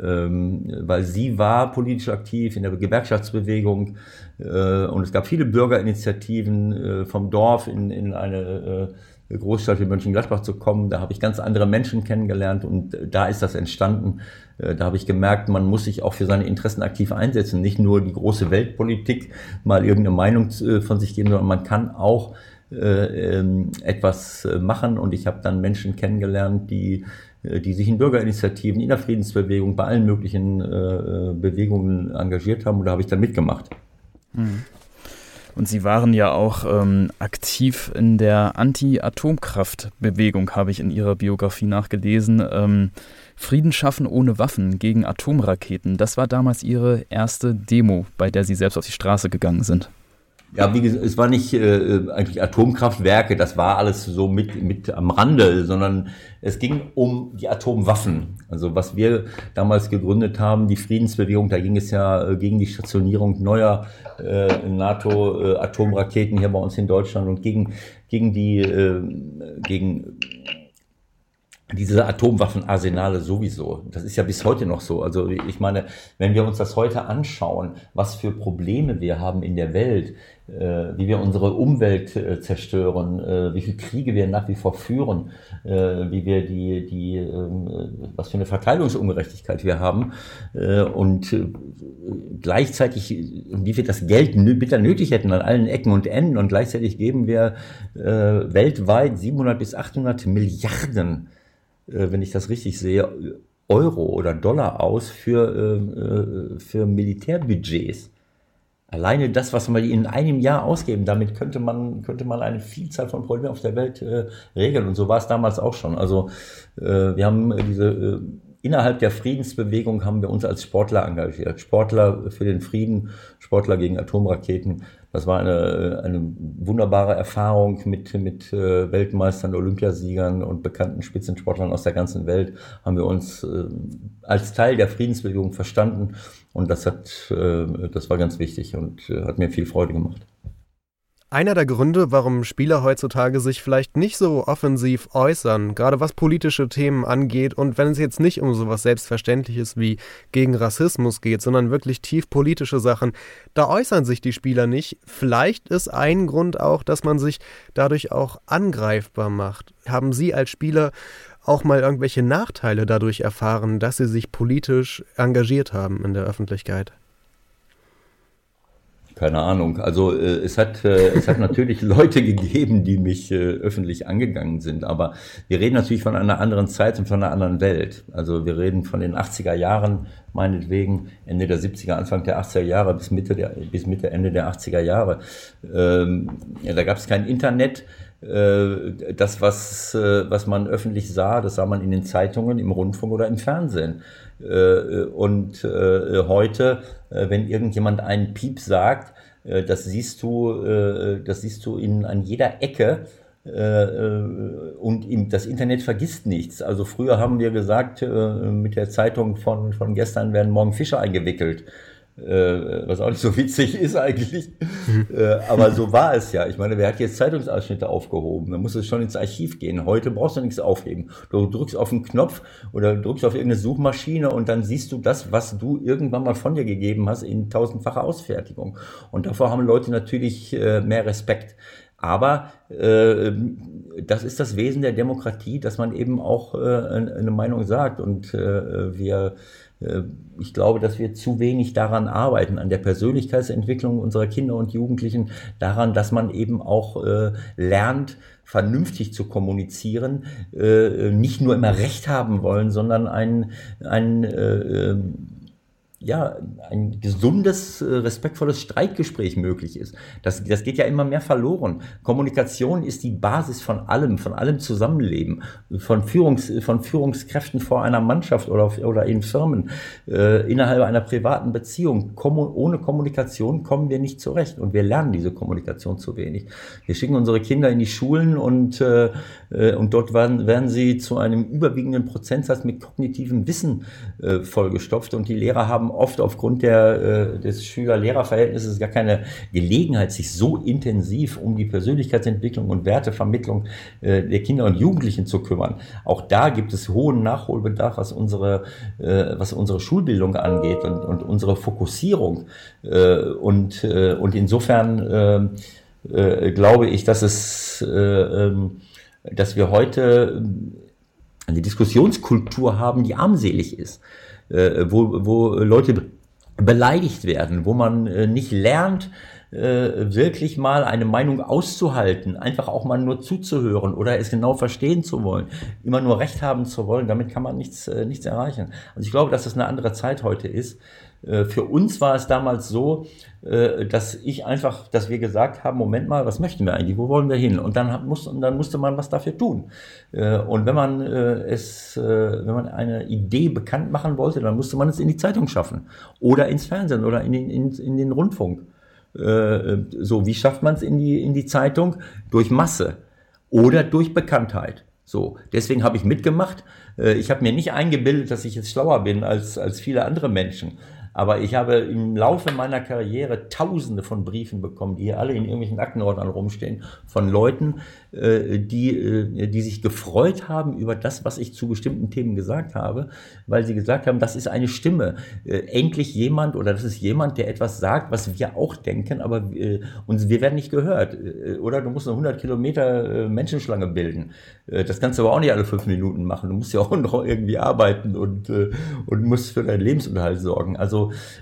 Ähm, weil sie war politisch aktiv in der Gewerkschaftsbewegung äh, und es gab viele Bürgerinitiativen äh, vom Dorf in, in eine äh, Großstadt wie Mönchengladbach zu kommen. Da habe ich ganz andere Menschen kennengelernt und da ist das entstanden. Äh, da habe ich gemerkt, man muss sich auch für seine Interessen aktiv einsetzen. Nicht nur die große Weltpolitik mal irgendeine Meinung äh, von sich geben, sondern man kann auch äh, ähm, etwas machen. Und ich habe dann Menschen kennengelernt, die die sich in Bürgerinitiativen, in der Friedensbewegung, bei allen möglichen äh, Bewegungen engagiert haben. Und da habe ich dann mitgemacht. Hm. Und Sie waren ja auch ähm, aktiv in der Anti-Atomkraft-Bewegung, habe ich in Ihrer Biografie nachgelesen. Ähm, Frieden schaffen ohne Waffen gegen Atomraketen. Das war damals Ihre erste Demo, bei der Sie selbst auf die Straße gegangen sind. Ja, wie gesagt, es war nicht äh, eigentlich Atomkraftwerke, das war alles so mit, mit am Rande, sondern es ging um die Atomwaffen. Also was wir damals gegründet haben, die Friedensbewegung, da ging es ja äh, gegen die Stationierung neuer äh, NATO-Atomraketen äh, hier bei uns in Deutschland und gegen, gegen die, äh, gegen diese Atomwaffenarsenale sowieso. Das ist ja bis heute noch so. Also ich meine, wenn wir uns das heute anschauen, was für Probleme wir haben in der Welt, äh, wie wir unsere Umwelt äh, zerstören, äh, wie viele Kriege wir nach wie vor führen, äh, wie wir die, die ähm, was für eine Verteilungsungerechtigkeit wir haben äh, und äh, gleichzeitig, wie wir das Geld bitter nötig hätten an allen Ecken und Enden und gleichzeitig geben wir weltweit 700 bis 800 Milliarden äh, wenn ich das richtig sehe, Euro oder Dollar aus für, äh, äh, für Militärbudgets. Alleine das, was wir in einem Jahr ausgeben, damit könnte man, könnte man eine Vielzahl von Problemen auf der Welt äh, regeln. Und so war es damals auch schon. Also äh, wir haben diese äh, innerhalb der Friedensbewegung haben wir uns als Sportler engagiert. Sportler für den Frieden, Sportler gegen Atomraketen. Das war eine, eine wunderbare Erfahrung mit, mit äh, Weltmeistern, Olympiasiegern und bekannten Spitzensportlern aus der ganzen Welt. Haben wir uns äh, als Teil der Friedensbewegung verstanden und das hat, äh, das war ganz wichtig und hat mir viel Freude gemacht. Einer der Gründe, warum Spieler heutzutage sich vielleicht nicht so offensiv äußern, gerade was politische Themen angeht und wenn es jetzt nicht um sowas Selbstverständliches wie gegen Rassismus geht, sondern wirklich tief politische Sachen, da äußern sich die Spieler nicht. Vielleicht ist ein Grund auch, dass man sich dadurch auch angreifbar macht. Haben Sie als Spieler auch mal irgendwelche Nachteile dadurch erfahren, dass Sie sich politisch engagiert haben in der Öffentlichkeit? Keine Ahnung. Also äh, es hat äh, es hat natürlich (laughs) Leute gegeben, die mich äh, öffentlich angegangen sind, aber wir reden natürlich von einer anderen Zeit und von einer anderen Welt. Also wir reden von den 80er Jahren, meinetwegen Ende der 70er, Anfang der 80er Jahre bis Mitte der bis Mitte Ende der 80er Jahre. Ähm, ja, da gab es kein Internet. Äh, das, was, äh, was man öffentlich sah, das sah man in den Zeitungen, im Rundfunk oder im Fernsehen. Äh, und heute, wenn irgendjemand einen Piep sagt, das siehst du, das siehst du in, an jeder Ecke. Und das Internet vergisst nichts. Also früher haben wir gesagt, mit der Zeitung von, von gestern werden morgen Fische eingewickelt äh, was auch nicht so witzig ist eigentlich. Äh, aber so war es ja. Ich meine, wer hat jetzt Zeitungsausschnitte aufgehoben? Dann muss es schon ins Archiv gehen. Heute brauchst du nichts aufheben. Du drückst auf einen Knopf oder drückst auf irgendeine Suchmaschine und dann siehst du das, was du irgendwann mal von dir gegeben hast, in tausendfacher Ausfertigung. Und davor haben Leute natürlich äh, mehr Respekt. Aber äh, das ist das Wesen der Demokratie, dass man eben auch äh, eine Meinung sagt. Und äh, wir ich glaube, dass wir zu wenig daran arbeiten, an der Persönlichkeitsentwicklung unserer Kinder und Jugendlichen, daran, dass man eben auch äh, lernt, vernünftig zu kommunizieren, äh, nicht nur immer Recht haben wollen, sondern ein, ein äh, ja, ein gesundes, äh, respektvolles Streitgespräch möglich ist. Das, das geht ja immer mehr verloren. Kommunikation ist die Basis von allem, von allem Zusammenleben, von, Führungs, von Führungskräften vor einer Mannschaft oder, oder in Firmen, äh, innerhalb einer privaten Beziehung. Kommu ohne Kommunikation kommen wir nicht zurecht und wir lernen diese Kommunikation zu wenig. Wir schicken unsere Kinder in die Schulen und, äh, äh und dort werden, werden sie zu einem überwiegenden Prozentsatz mit kognitivem Wissen äh, vollgestopft und die Lehrer haben oft aufgrund der, äh, des Schüler-Lehrer-Verhältnisses gar keine Gelegenheit, sich so intensiv um die Persönlichkeitsentwicklung und Wertevermittlung äh, der Kinder und Jugendlichen zu kümmern. Auch da gibt es hohen Nachholbedarf, was unsere, äh, was unsere Schulbildung angeht und, und unsere Fokussierung. Und, und insofern glaube ich, dass es äh, ähm, dass wir heute eine Diskussionskultur haben, die armselig ist, wo, wo Leute beleidigt werden, wo man äh, nicht lernt, äh, wirklich mal eine Meinung auszuhalten, einfach auch mal nur zuzuhören oder es genau verstehen zu wollen, immer nur Recht haben zu wollen, damit kann man nichts, äh, nichts erreichen. Also ich glaube, dass das eine andere Zeit heute ist. Äh, für uns war es damals so, dass ich einfach, dass wir gesagt haben, Moment mal, was möchten wir eigentlich, wo wollen wir hin? Und dann, muss, und dann musste man was dafür tun. Und wenn man es, wenn man eine Idee bekannt machen wollte, dann musste man es in die Zeitung schaffen oder ins Fernsehen oder in den, in, in den Rundfunk. So, wie schafft man es in die, in die Zeitung? Durch Masse oder durch Bekanntheit. So, deswegen habe ich mitgemacht. Ich habe mir nicht eingebildet, dass ich jetzt schlauer bin als, als viele andere Menschen. Aber ich habe im Laufe meiner Karriere tausende von Briefen bekommen, die hier alle in irgendwelchen Aktenordnern rumstehen, von Leuten, äh, die, äh, die sich gefreut haben über das, was ich zu bestimmten Themen gesagt habe, weil sie gesagt haben, das ist eine Stimme. Äh, endlich jemand oder das ist jemand, der etwas sagt, was wir auch denken, aber und wir werden nicht gehört. Oder du musst eine 100 Kilometer Menschenschlange bilden. Das kannst du aber auch nicht alle fünf Minuten machen. Du musst ja auch noch irgendwie arbeiten und, und musst für deinen Lebensunterhalt sorgen. Also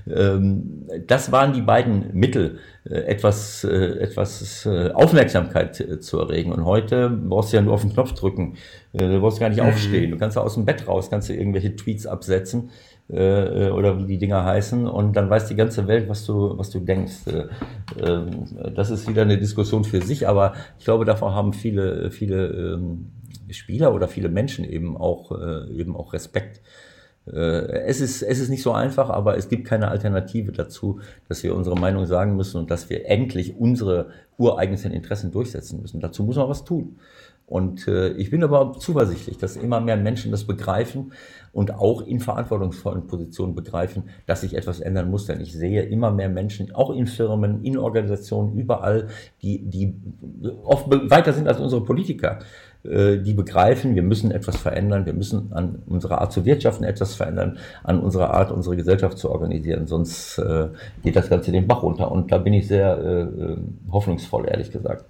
ähm, das waren die beiden Mittel, etwas, etwas Aufmerksamkeit zu erregen. Und heute brauchst du ja nur auf den Knopf drücken. Äh, du brauchst gar nicht mhm. aufstehen. Du kannst ja aus dem Bett raus, kannst du irgendwelche Tweets absetzen äh, oder wie die Dinger heißen und dann weiß die ganze Welt, was du, was du denkst. Äh, ähm, das ist wieder eine Diskussion für sich, aber ich glaube, davor haben viele, viele ähm, Spieler oder viele Menschen eben auch, eben auch Respekt. Es ist, es ist nicht so einfach, aber es gibt keine Alternative dazu, dass wir unsere Meinung sagen müssen und dass wir endlich unsere ureigensten Interessen durchsetzen müssen. Dazu muss man was tun. Und äh, ich bin aber zuversichtlich, dass immer mehr Menschen das begreifen und auch in verantwortungsvollen Positionen begreifen, dass sich etwas ändern muss. Denn ich sehe immer mehr Menschen, auch in Firmen, in Organisationen, überall, die, die oft weiter sind als unsere Politiker, äh, die begreifen, wir müssen etwas verändern, wir müssen an unserer Art zu wirtschaften etwas verändern, an unserer Art, unsere Gesellschaft zu organisieren, sonst äh, geht das Ganze den Bach runter. Und da bin ich sehr äh, äh hoffnungsvoll, ehrlich gesagt.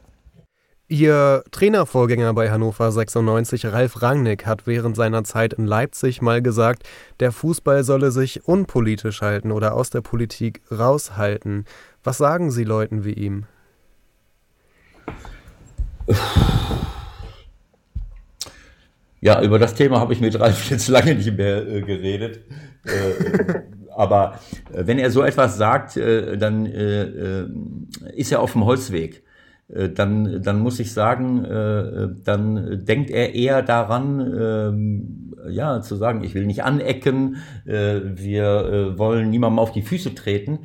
Ihr Trainervorgänger bei Hannover 96, Ralf Rangnick, hat während seiner Zeit in Leipzig mal gesagt, der Fußball solle sich unpolitisch halten oder aus der Politik raushalten. Was sagen Sie Leuten wie ihm? Ja, über das Thema habe ich mit Ralf jetzt lange nicht mehr äh, geredet. Äh, (laughs) aber äh, wenn er so etwas sagt, äh, dann äh, ist er auf dem Holzweg. Dann, dann muss ich sagen, dann denkt er eher daran, ähm, ja, zu sagen, ich will nicht anecken, wir wollen niemandem auf die Füße treten.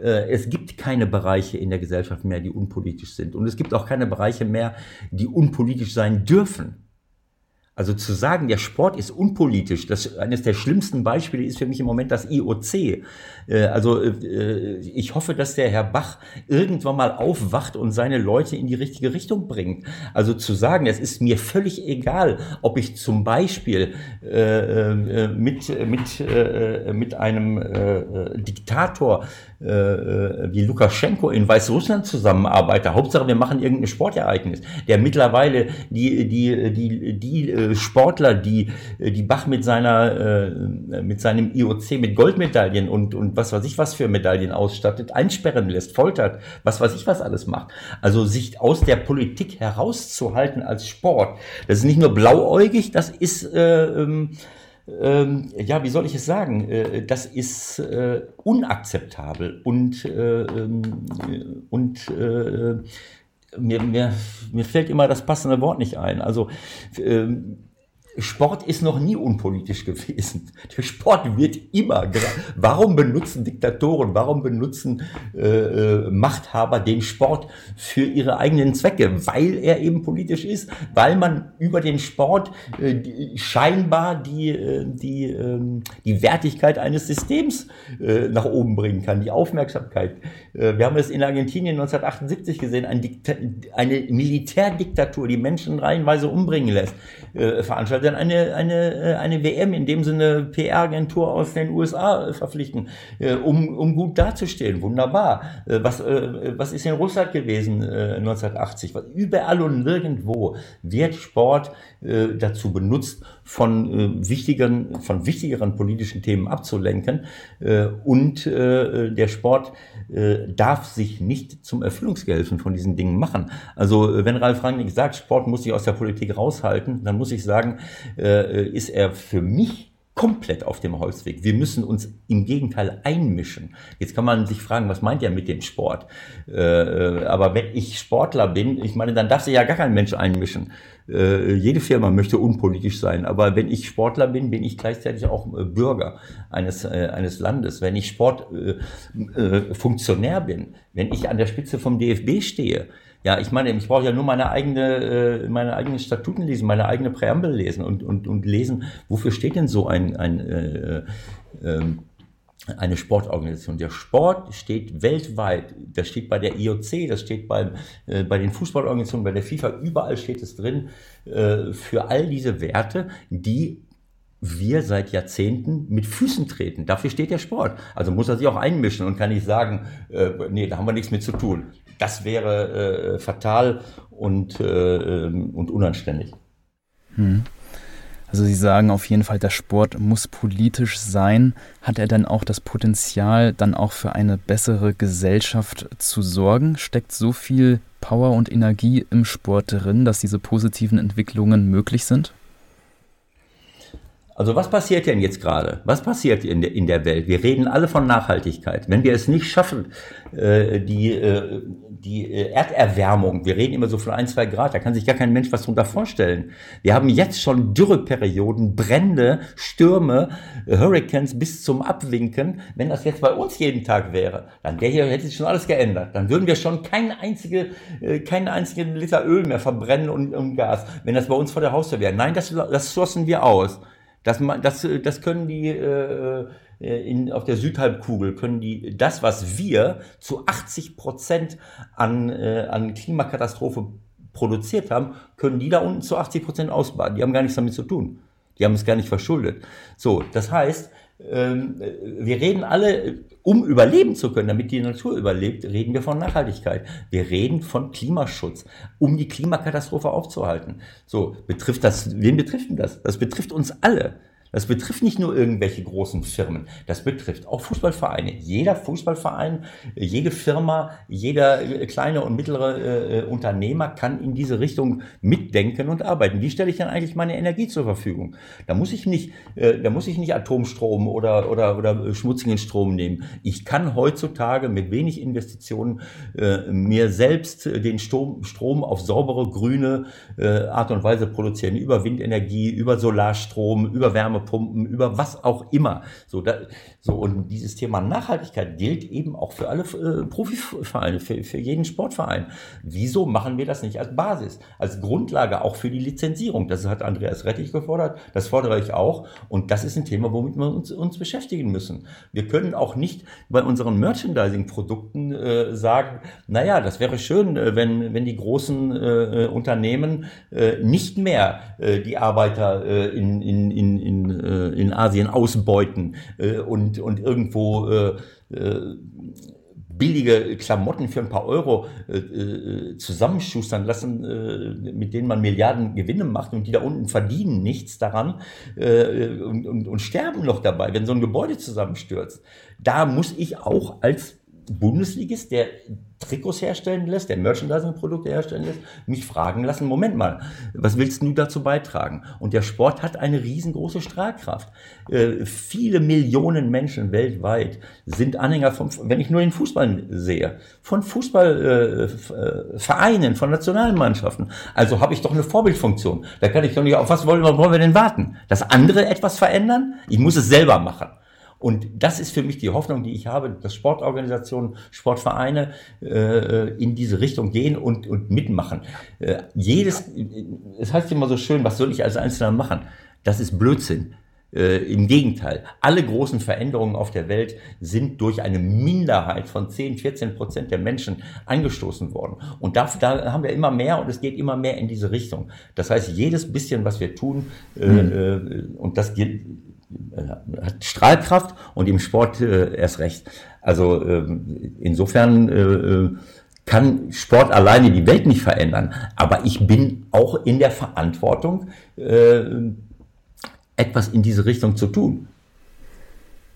Es gibt keine Bereiche in der Gesellschaft mehr, die unpolitisch sind. Und es gibt auch keine Bereiche mehr, die unpolitisch sein dürfen. Also zu sagen, der Sport ist unpolitisch, das eines der schlimmsten Beispiele ist für mich im Moment das IOC. Äh, also äh, ich hoffe, dass der Herr Bach irgendwann mal aufwacht und seine Leute in die richtige Richtung bringt. Also zu sagen, es ist mir völlig egal, ob ich zum Beispiel äh, mit, mit, mit einem Diktator wie Lukaschenko in Weißrussland zusammenarbeite. Hauptsache, wir machen irgendein Sportereignis, der mittlerweile die, die, die, die Sportler, die, äh, die Bach mit seiner, äh, mit seinem IOC mit Goldmedaillen und, und was weiß ich was für Medaillen ausstattet, einsperren lässt, foltert, was weiß ich was alles macht. Also sich aus der Politik herauszuhalten als Sport, das ist nicht nur blauäugig, das ist, äh, ähm, ähm, ja, wie soll ich es sagen? Äh, das ist äh, unakzeptabel und, äh, ähm, und äh, mir, mir, mir fällt immer das passende Wort nicht ein. Also ähm, Sport ist noch nie unpolitisch gewesen. Der Sport wird immer. Warum benutzen Diktatoren, warum benutzen äh, äh, Machthaber den Sport für ihre eigenen Zwecke? Weil er eben politisch ist, weil man über den Sport äh, scheinbar die, äh, die, äh, die Wertigkeit eines Systems äh, nach oben bringen kann, die Aufmerksamkeit. Äh, wir haben es in Argentinien 1978 gesehen, ein eine Militärdiktatur, die Menschen reihenweise umbringen lässt, äh, veranstaltet eine, eine, äh, eine WM, in dem sie eine PR-Agentur aus den USA verpflichten, um, um gut dazustehen. Wunderbar. Was, was ist in Russland gewesen 1980? Überall und nirgendwo wird Sport dazu benutzt, von wichtigen, von wichtigeren politischen Themen abzulenken. Und der Sport darf sich nicht zum Erfüllungsgehilfen von diesen Dingen machen. Also wenn Ralf Rangnick sagt, Sport muss sich aus der Politik raushalten, dann muss ich sagen, äh, ist er für mich komplett auf dem Holzweg. Wir müssen uns im Gegenteil einmischen. Jetzt kann man sich fragen, was meint er mit dem Sport? Äh, aber wenn ich Sportler bin, ich meine, dann darf sich ja gar kein Mensch einmischen. Äh, jede Firma möchte unpolitisch sein, aber wenn ich Sportler bin, bin ich gleichzeitig auch äh, Bürger eines, äh, eines Landes. Wenn ich Sportfunktionär bin, wenn ich an der Spitze vom DFB stehe, ja, ich meine, ich brauche ja nur meine eigene, meine eigenen Statuten lesen, meine eigene Präambel lesen und, und, und lesen, wofür steht denn so ein, ein äh, äh, eine Sportorganisation. Der Sport steht weltweit, das steht bei der IOC, das steht beim, äh, bei den Fußballorganisationen, bei der FIFA, überall steht es drin, äh, für all diese Werte, die wir seit Jahrzehnten mit Füßen treten. Dafür steht der Sport. Also muss er sich auch einmischen und kann nicht sagen, äh, nee, da haben wir nichts mit zu tun. Das wäre äh, fatal und, äh, und unanständig. Hm. Also Sie sagen auf jeden Fall, der Sport muss politisch sein. Hat er dann auch das Potenzial, dann auch für eine bessere Gesellschaft zu sorgen? Steckt so viel Power und Energie im Sport drin, dass diese positiven Entwicklungen möglich sind? Also was passiert denn jetzt gerade? Was passiert in der, in der Welt? Wir reden alle von Nachhaltigkeit. Wenn wir es nicht schaffen, äh, die, äh, die äh, Erderwärmung, wir reden immer so von ein, zwei Grad, da kann sich gar kein Mensch was drunter vorstellen. Wir haben jetzt schon Dürreperioden, Brände, Stürme, Hurricanes bis zum Abwinken. Wenn das jetzt bei uns jeden Tag wäre, dann wäre hier, hätte sich schon alles geändert. Dann würden wir schon keine einzige, keinen einzigen Liter Öl mehr verbrennen und, und Gas, wenn das bei uns vor der Haustür wäre. Nein, das, das schlossen wir aus. Das, das, das können die äh, äh, in, auf der Südhalbkugel, können die das, was wir zu 80 Prozent an, äh, an Klimakatastrophe produziert haben, können die da unten zu 80 Prozent ausbaden. Die haben gar nichts damit zu tun. Die haben es gar nicht verschuldet. So, das heißt, ähm, wir reden alle, um überleben zu können, damit die Natur überlebt, reden wir von Nachhaltigkeit. Wir reden von Klimaschutz, um die Klimakatastrophe aufzuhalten. So, betrifft das, wen betrifft denn das? Das betrifft uns alle. Das betrifft nicht nur irgendwelche großen Firmen, das betrifft auch Fußballvereine. Jeder Fußballverein, jede Firma, jeder äh, kleine und mittlere äh, Unternehmer kann in diese Richtung mitdenken und arbeiten. Wie stelle ich denn eigentlich meine Energie zur Verfügung? Da muss ich nicht, äh, da muss ich nicht Atomstrom oder, oder, oder schmutzigen Strom nehmen. Ich kann heutzutage mit wenig Investitionen äh, mir selbst den Strom, Strom auf saubere, grüne äh, Art und Weise produzieren. Über Windenergie, über Solarstrom, über Wärme Wärmepumpen, über was auch immer. So, da, so und dieses Thema Nachhaltigkeit gilt eben auch für alle äh, Profivereine, für, für jeden Sportverein. Wieso machen wir das nicht als Basis, als Grundlage auch für die Lizenzierung? Das hat Andreas Rettich gefordert, das fordere ich auch. Und das ist ein Thema, womit wir uns, uns beschäftigen müssen. Wir können auch nicht bei unseren Merchandising-Produkten äh, sagen, naja, das wäre schön, äh, wenn, wenn die großen äh, äh, Unternehmen äh, nicht mehr äh, die Arbeiter äh, in, in, in, in äh, in Asien ausbeuten äh, und, und irgendwo äh, äh, billige Klamotten für ein paar Euro äh, äh, zusammenschustern lassen, äh, mit denen man Milliarden Gewinne macht und die da unten verdienen nichts daran äh, und, und, und sterben noch dabei, wenn so ein Gebäude zusammenstürzt. Da muss ich auch als Bundesligist, der Trikots herstellen lässt, der Merchandising-Produkte herstellen lässt, mich fragen lassen, Moment mal, was willst du dazu beitragen? Und der Sport hat eine riesengroße Strahlkraft. Äh, viele Millionen Menschen weltweit sind Anhänger von, wenn ich nur den Fußball sehe, von Fußballvereinen, äh, von Nationalmannschaften. Also habe ich doch eine Vorbildfunktion. Da kann ich doch nicht, auf was wollen, wollen wir denn warten? Dass andere etwas verändern? Ich muss es selber machen. Und das ist für mich die Hoffnung, die ich habe, dass Sportorganisationen, Sportvereine äh, in diese Richtung gehen und, und mitmachen. Äh, jedes, es heißt immer so schön, was soll ich als Einzelner machen? Das ist Blödsinn. Äh, Im Gegenteil, alle großen Veränderungen auf der Welt sind durch eine Minderheit von 10, 14 Prozent der Menschen angestoßen worden. Und da, da haben wir immer mehr und es geht immer mehr in diese Richtung. Das heißt, jedes bisschen, was wir tun, mhm. äh, und das gilt, äh, hat Strahlkraft und im Sport äh, erst recht. Also ähm, insofern äh, äh, kann Sport alleine die Welt nicht verändern, aber ich bin auch in der Verantwortung, äh, etwas in diese Richtung zu tun.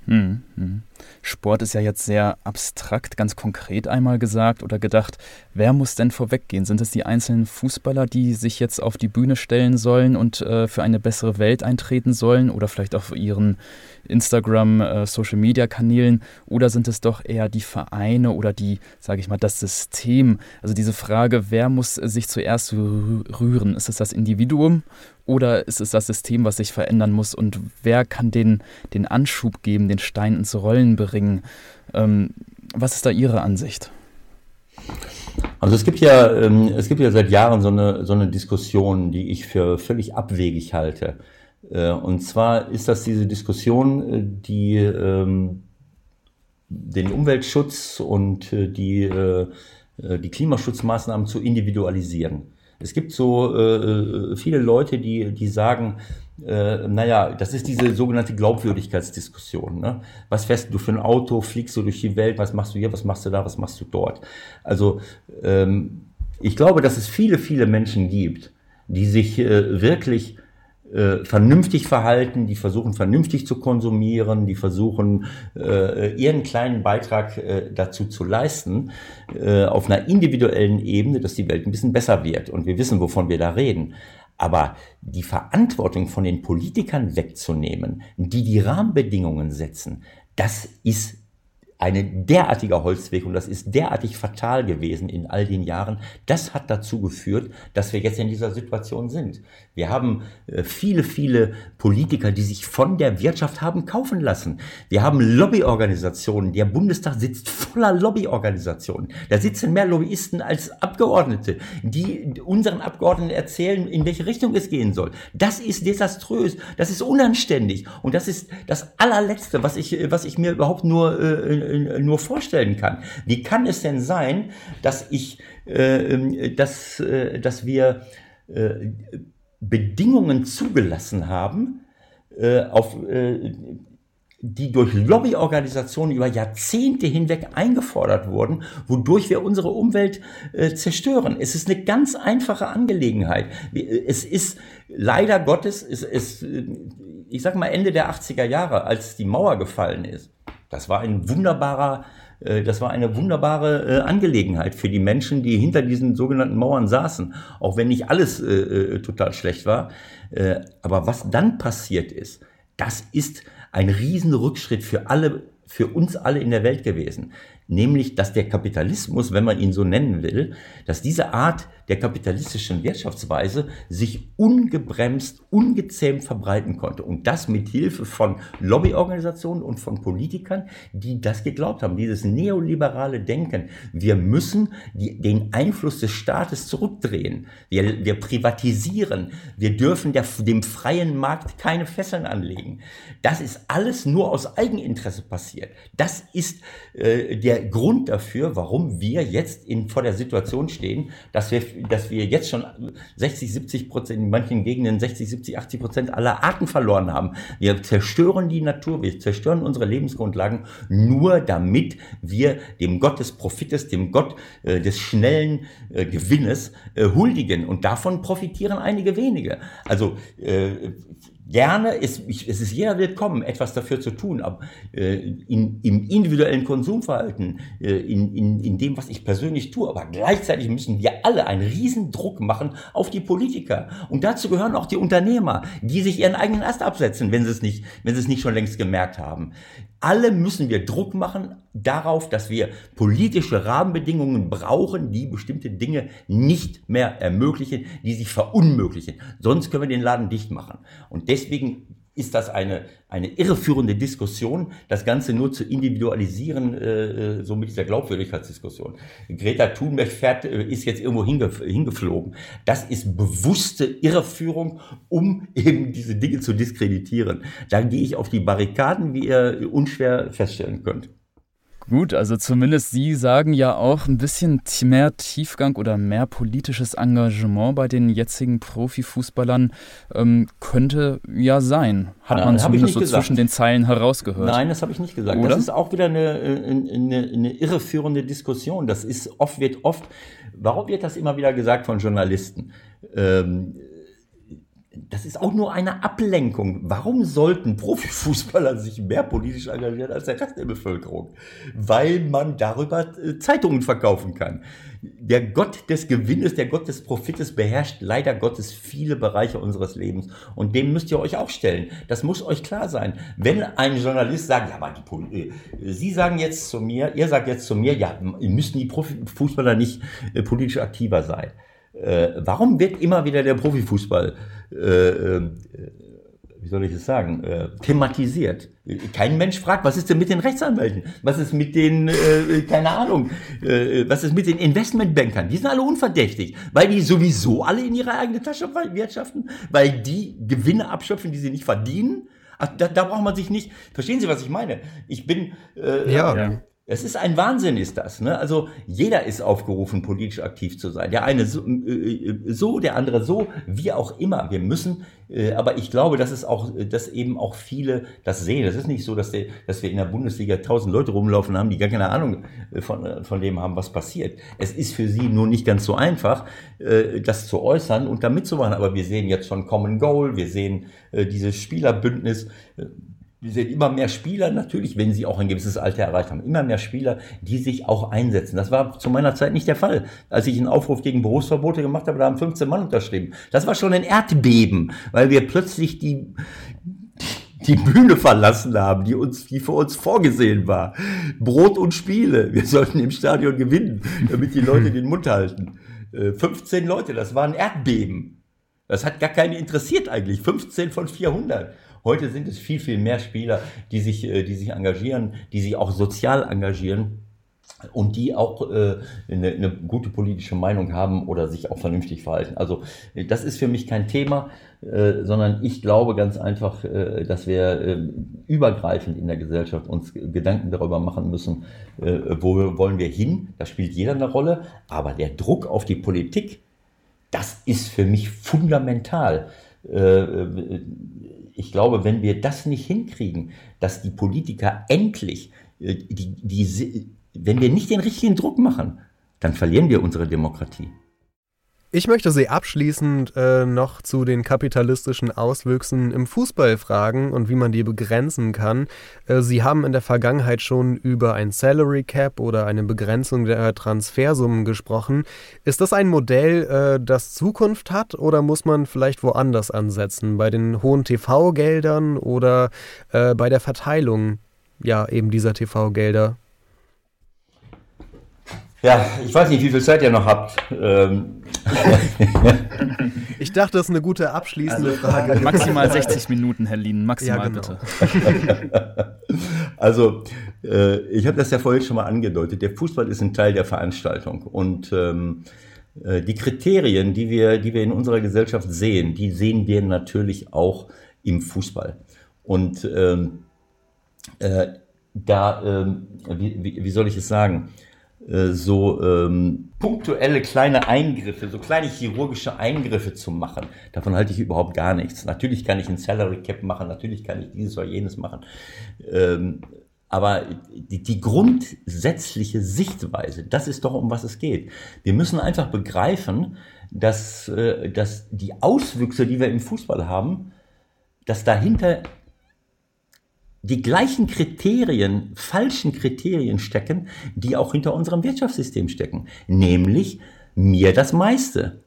Hm, hm. Sport ist ja jetzt sehr abstrakt, ganz konkret einmal gesagt oder gedacht. Wer muss denn vorweggehen? Sind es die einzelnen Fußballer, die sich jetzt auf die Bühne stellen sollen und äh, für eine bessere Welt eintreten sollen oder vielleicht auf ihren Instagram, äh, Social Media Kanälen? Oder sind es doch eher die Vereine oder die, sage ich mal, das System? Also diese Frage, wer muss sich zuerst rühren? Ist es das Individuum oder ist es das System, was sich verändern muss? Und wer kann den, den Anschub geben, den Stein ins Rollen bringen? Ähm, was ist da Ihre Ansicht? Also es gibt ja, ähm, es gibt ja seit Jahren so eine, so eine Diskussion, die ich für völlig abwegig halte. Äh, und zwar ist das diese Diskussion, äh, die ähm, den Umweltschutz und äh, die, äh, die Klimaschutzmaßnahmen zu individualisieren. Es gibt so äh, viele Leute, die, die sagen, äh, naja, das ist diese sogenannte Glaubwürdigkeitsdiskussion. Ne? Was fährst du für ein Auto, fliegst du durch die Welt, was machst du hier, was machst du da, was machst du dort? Also ähm, ich glaube, dass es viele, viele Menschen gibt, die sich äh, wirklich äh, vernünftig verhalten, die versuchen vernünftig zu konsumieren, die versuchen äh, ihren kleinen Beitrag äh, dazu zu leisten, äh, auf einer individuellen Ebene, dass die Welt ein bisschen besser wird. Und wir wissen, wovon wir da reden. Aber die Verantwortung von den Politikern wegzunehmen, die die Rahmenbedingungen setzen, das ist eine derartiger Holzweg und das ist derartig fatal gewesen in all den Jahren. Das hat dazu geführt, dass wir jetzt in dieser Situation sind. Wir haben äh, viele, viele Politiker, die sich von der Wirtschaft haben kaufen lassen. Wir haben Lobbyorganisationen. Der Bundestag sitzt voller Lobbyorganisationen. Da sitzen mehr Lobbyisten als Abgeordnete, die unseren Abgeordneten erzählen, in welche Richtung es gehen soll. Das ist desaströs. Das ist unanständig. Und das ist das allerletzte, was ich, was ich mir überhaupt nur äh, nur vorstellen kann. Wie kann es denn sein, dass ich, äh, ähm, dass, äh, dass wir äh, Bedingungen zugelassen haben, äh, auf, äh, die durch Lobbyorganisationen über Jahrzehnte hinweg eingefordert wurden, wodurch wir unsere Umwelt äh, zerstören. Es ist eine ganz einfache Angelegenheit. Es ist leider Gottes, es ist, ich sag mal Ende der 80er Jahre, als die Mauer gefallen ist, das war ein wunderbarer, äh, das war eine wunderbare äh, Angelegenheit für die Menschen, die hinter diesen sogenannten Mauern saßen, auch wenn nicht alles äh, total schlecht war. aber was dann passiert ist, das ist ein Riesenrückschritt für alle, für uns alle in der Welt gewesen nämlich dass der Kapitalismus, wenn man ihn so nennen will, dass diese Art der kapitalistischen Wirtschaftsweise sich ungebremst, ungezähmt verbreiten konnte. Und das mit Hilfe von Lobbyorganisationen und von Politikern, die das geglaubt haben, dieses neoliberale Denken. Wir müssen die, den Einfluss des Staates zurückdrehen. Wir, wir privatisieren. Wir dürfen der, dem freien Markt keine Fesseln anlegen. Das ist alles nur aus Eigeninteresse passiert. Das ist äh, der Grund dafür, warum wir jetzt in, vor der Situation stehen, dass wir, dass wir jetzt schon 60, 70 Prozent, in manchen Gegenden 60, 70, 80 Prozent aller Arten verloren haben. Wir zerstören die Natur, wir zerstören unsere Lebensgrundlagen nur damit wir dem Gott des Profites, dem Gott äh, des schnellen äh, Gewinnes äh, huldigen. Und davon profitieren einige wenige. Also äh, gerne, ist, ich, es ist jeder willkommen, etwas dafür zu tun, aber äh, in, im individuellen Konsumverhalten, äh, in, in, in dem, was ich persönlich tue, aber gleichzeitig müssen wir alle einen riesen Druck machen auf die Politiker. Und dazu gehören auch die Unternehmer, die sich ihren eigenen Ast absetzen, wenn sie es nicht, wenn sie es nicht schon längst gemerkt haben. Alle müssen wir Druck machen darauf, dass wir politische Rahmenbedingungen brauchen, die bestimmte Dinge nicht mehr ermöglichen, die sich verunmöglichen. Sonst können wir den Laden dicht machen. Und deswegen ist das eine, eine irreführende Diskussion, das Ganze nur zu individualisieren, äh, so mit dieser Glaubwürdigkeitsdiskussion. Greta Thunberg fährt, äh, ist jetzt irgendwo hingef hingeflogen. Das ist bewusste Irreführung, um (laughs) eben diese Dinge zu diskreditieren. Da gehe ich auf die Barrikaden, wie ihr unschwer feststellen könnt. Gut, also zumindest Sie sagen ja auch ein bisschen mehr Tiefgang oder mehr politisches Engagement bei den jetzigen Profifußballern ähm, könnte ja sein. Hat Nein, man zumindest so gesagt. zwischen den Zeilen herausgehört. Nein, das habe ich nicht gesagt. Oder? Das ist auch wieder eine, eine, eine irreführende Diskussion. Das ist oft, wird oft, warum wird das immer wieder gesagt von Journalisten? Ähm, das ist auch nur eine Ablenkung. Warum sollten Profifußballer sich mehr politisch engagieren als der Rest der Bevölkerung? Weil man darüber äh, Zeitungen verkaufen kann. Der Gott des Gewinnes, der Gott des Profites beherrscht leider Gottes viele Bereiche unseres Lebens. Und dem müsst ihr euch auch stellen. Das muss euch klar sein. Wenn ein Journalist sagt, ja, aber die, äh, Sie sagen jetzt zu mir, ihr sagt jetzt zu mir, ja, müssen die Profifußballer nicht äh, politisch aktiver sein? Warum wird immer wieder der Profifußball äh, äh, wie soll ich es sagen, äh, thematisiert. Kein Mensch fragt, was ist denn mit den Rechtsanwälten? Was ist mit den, äh, keine Ahnung, äh, was ist mit den Investmentbankern? Die sind alle unverdächtig, weil die sowieso alle in ihre eigene Tasche wirtschaften, weil die Gewinne abschöpfen, die sie nicht verdienen. Ach, da, da braucht man sich nicht, verstehen Sie, was ich meine? Ich bin, äh, ja. Es ist ein Wahnsinn, ist das. Ne? Also jeder ist aufgerufen, politisch aktiv zu sein. Der eine so, äh, äh, so, der andere so, wie auch immer. Wir müssen, äh, aber ich glaube, dass es auch, dass eben auch viele das sehen. Es ist nicht so, dass, der, dass wir in der Bundesliga tausend Leute rumlaufen haben, die gar keine Ahnung von, von dem haben, was passiert. Es ist für sie nur nicht ganz so einfach, das zu äußern und da mitzumachen. Aber wir sehen jetzt schon Common Goal, wir sehen dieses Spielerbündnis wir sehen immer mehr Spieler, natürlich, wenn sie auch ein gewisses Alter erreicht haben, immer mehr Spieler, die sich auch einsetzen. Das war zu meiner Zeit nicht der Fall. Als ich einen Aufruf gegen Berufsverbote gemacht habe, da haben 15 Mann unterschrieben. Das war schon ein Erdbeben, weil wir plötzlich die, die Bühne verlassen haben, die uns, die für uns vorgesehen war. Brot und Spiele. Wir sollten im Stadion gewinnen, damit die Leute den Mund halten. 15 äh, Leute, das war ein Erdbeben. Das hat gar keinen interessiert eigentlich. 15 von 400. Heute sind es viel, viel mehr Spieler, die sich, äh, die sich engagieren, die sich auch sozial engagieren und die auch äh, eine, eine gute politische Meinung haben oder sich auch vernünftig verhalten. Also äh, das ist für mich kein Thema, äh, sondern ich glaube ganz einfach, äh, dass wir äh, übergreifend in der Gesellschaft uns Gedanken darüber machen müssen, äh, wo wollen wir hin. Da spielt jeder eine Rolle, aber der Druck auf die Politik, das ist für mich fundamental. Äh, ich glaube, wenn wir das nicht hinkriegen, dass die Politiker endlich, äh, die, die, wenn wir nicht den richtigen Druck machen, dann verlieren wir unsere Demokratie. Ich möchte Sie abschließend äh, noch zu den kapitalistischen Auswüchsen im Fußball fragen und wie man die begrenzen kann. Äh, Sie haben in der Vergangenheit schon über ein Salary Cap oder eine Begrenzung der Transfersummen gesprochen. Ist das ein Modell, äh, das Zukunft hat oder muss man vielleicht woanders ansetzen? Bei den hohen TV-Geldern oder äh, bei der Verteilung ja eben dieser TV-Gelder? Ja, ich weiß nicht, wie viel Zeit ihr noch habt. Ähm. (laughs) ich dachte, das ist eine gute abschließende also, Frage. Maximal 60 Minuten, Herr Lien, maximal ja, genau. bitte. (laughs) also, äh, ich habe das ja vorhin schon mal angedeutet. Der Fußball ist ein Teil der Veranstaltung und ähm, äh, die Kriterien, die wir, die wir in unserer Gesellschaft sehen, die sehen wir natürlich auch im Fußball. Und ähm, äh, da, ähm, wie, wie, wie soll ich es sagen? Äh, so ähm, punktuelle kleine Eingriffe, so kleine chirurgische Eingriffe zu machen. Davon halte ich überhaupt gar nichts. Natürlich kann ich ein Salary Cap machen, natürlich kann ich dieses oder jenes machen. Ähm, aber die, die grundsätzliche Sichtweise, das ist doch, um was es geht. Wir müssen einfach begreifen, dass, äh, dass die Auswüchse, die wir im Fußball haben, dass dahinter die gleichen Kriterien, falschen Kriterien stecken, die auch hinter unserem Wirtschaftssystem stecken, nämlich mir das meiste.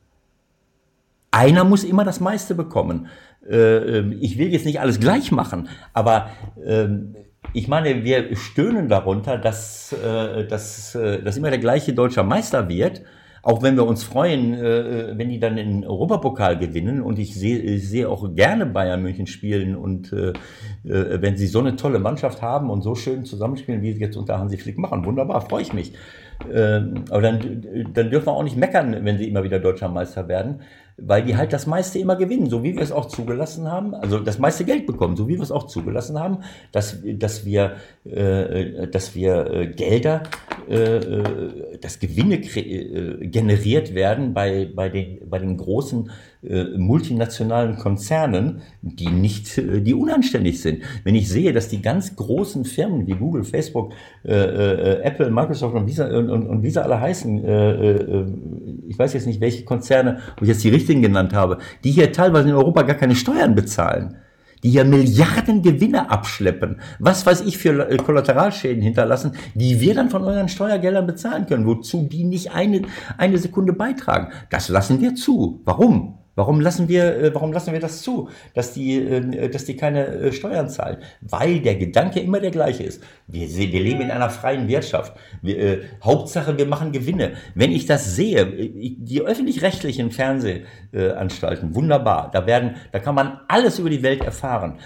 Einer muss immer das meiste bekommen. Äh, ich will jetzt nicht alles gleich machen, aber ähm, ich meine, wir stöhnen darunter, dass, äh, dass, äh, dass immer der gleiche deutscher Meister wird, Auch wenn wir uns freuen, äh, wenn die dann den Europapokal gewinnen und ich sehe, ich sehe auch gerne Bayern München spielen und äh, äh, wenn sie so eine tolle Mannschaft haben und so schön zusammenspielen, wie sie jetzt unter Hansi Flick machen, wunderbar, freue ich mich. Ähm, aber dann, dann dürfen wir auch nicht meckern, wenn sie immer wieder deutscher Meister werden weil die halt das meiste immer gewinnen, so wie wir es auch zugelassen haben, also das meiste Geld bekommen, so wie wir es auch zugelassen haben, dass, dass wir, äh, dass wir äh, Gelder, äh, äh dass Gewinne äh, generiert werden bei, bei, den, bei den großen äh, multinationalen Konzernen, die nicht, die unanständig sind. Wenn ich sehe, dass die ganz großen Firmen wie Google, Facebook, Apple, Microsoft und sie, und, und, und sie alle heißen, ich weiß jetzt nicht, welche Konzerne, wo ich jetzt die richtigen genannt habe, die hier teilweise in Europa gar keine Steuern bezahlen, die hier Milliarden Gewinne abschleppen, was weiß ich für äh, Kollateralschäden hinterlassen, die wir dann von euren Steuergeldern bezahlen können, wozu die nicht eine, eine Sekunde beitragen. Das lassen wir zu. Warum? Warum lassen wir, äh, warum lassen wir das zu, dass die, äh, dass die keine äh, Steuern zahlen? Weil der Gedanke immer der gleiche ist. Wir, wir leben in einer freien Wirtschaft. Wir, äh, Hauptsache, wir machen Gewinne. Wenn ich das sehe, die öffentlich-rechtlichen Fernsehanstalten, wunderbar. Da werden, da kann man alles über die Welt erfahren.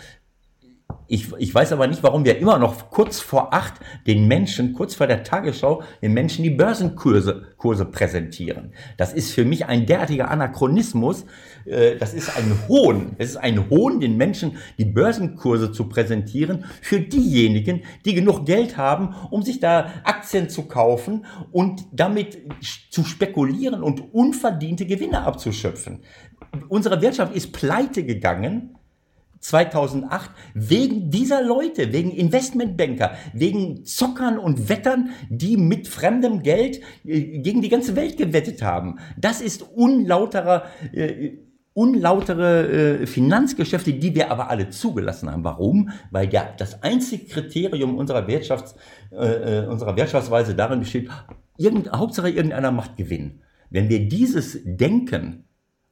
Ich, ich weiß aber nicht, warum wir immer noch kurz vor acht den Menschen, kurz vor der Tagesschau, den Menschen die Börsenkurse Kurse präsentieren. Das ist für mich ein derartiger Anachronismus. Äh, das ist ein Hohn. Es ist ein Hohn, den Menschen die Börsenkurse zu präsentieren für diejenigen, die genug Geld haben, um sich da Aktien zu kaufen und damit zu spekulieren und unverdiente Gewinne abzuschöpfen. Unsere Wirtschaft ist pleite gegangen 2008 wegen dieser Leute, wegen Investmentbanker, wegen Zockern und Wettern, die mit fremdem Geld äh, gegen die ganze Welt gewettet haben. Das ist unlauterer, äh, unlautere äh, Finanzgeschäfte, die wir aber alle zugelassen haben. Warum? Weil ja das einzige Kriterium unserer Wirtschafts, äh, äh unserer Wirtschaftsweise darin besteht, irgend, Hauptsache irgendeiner macht Gewinn. Wenn wir dieses Denken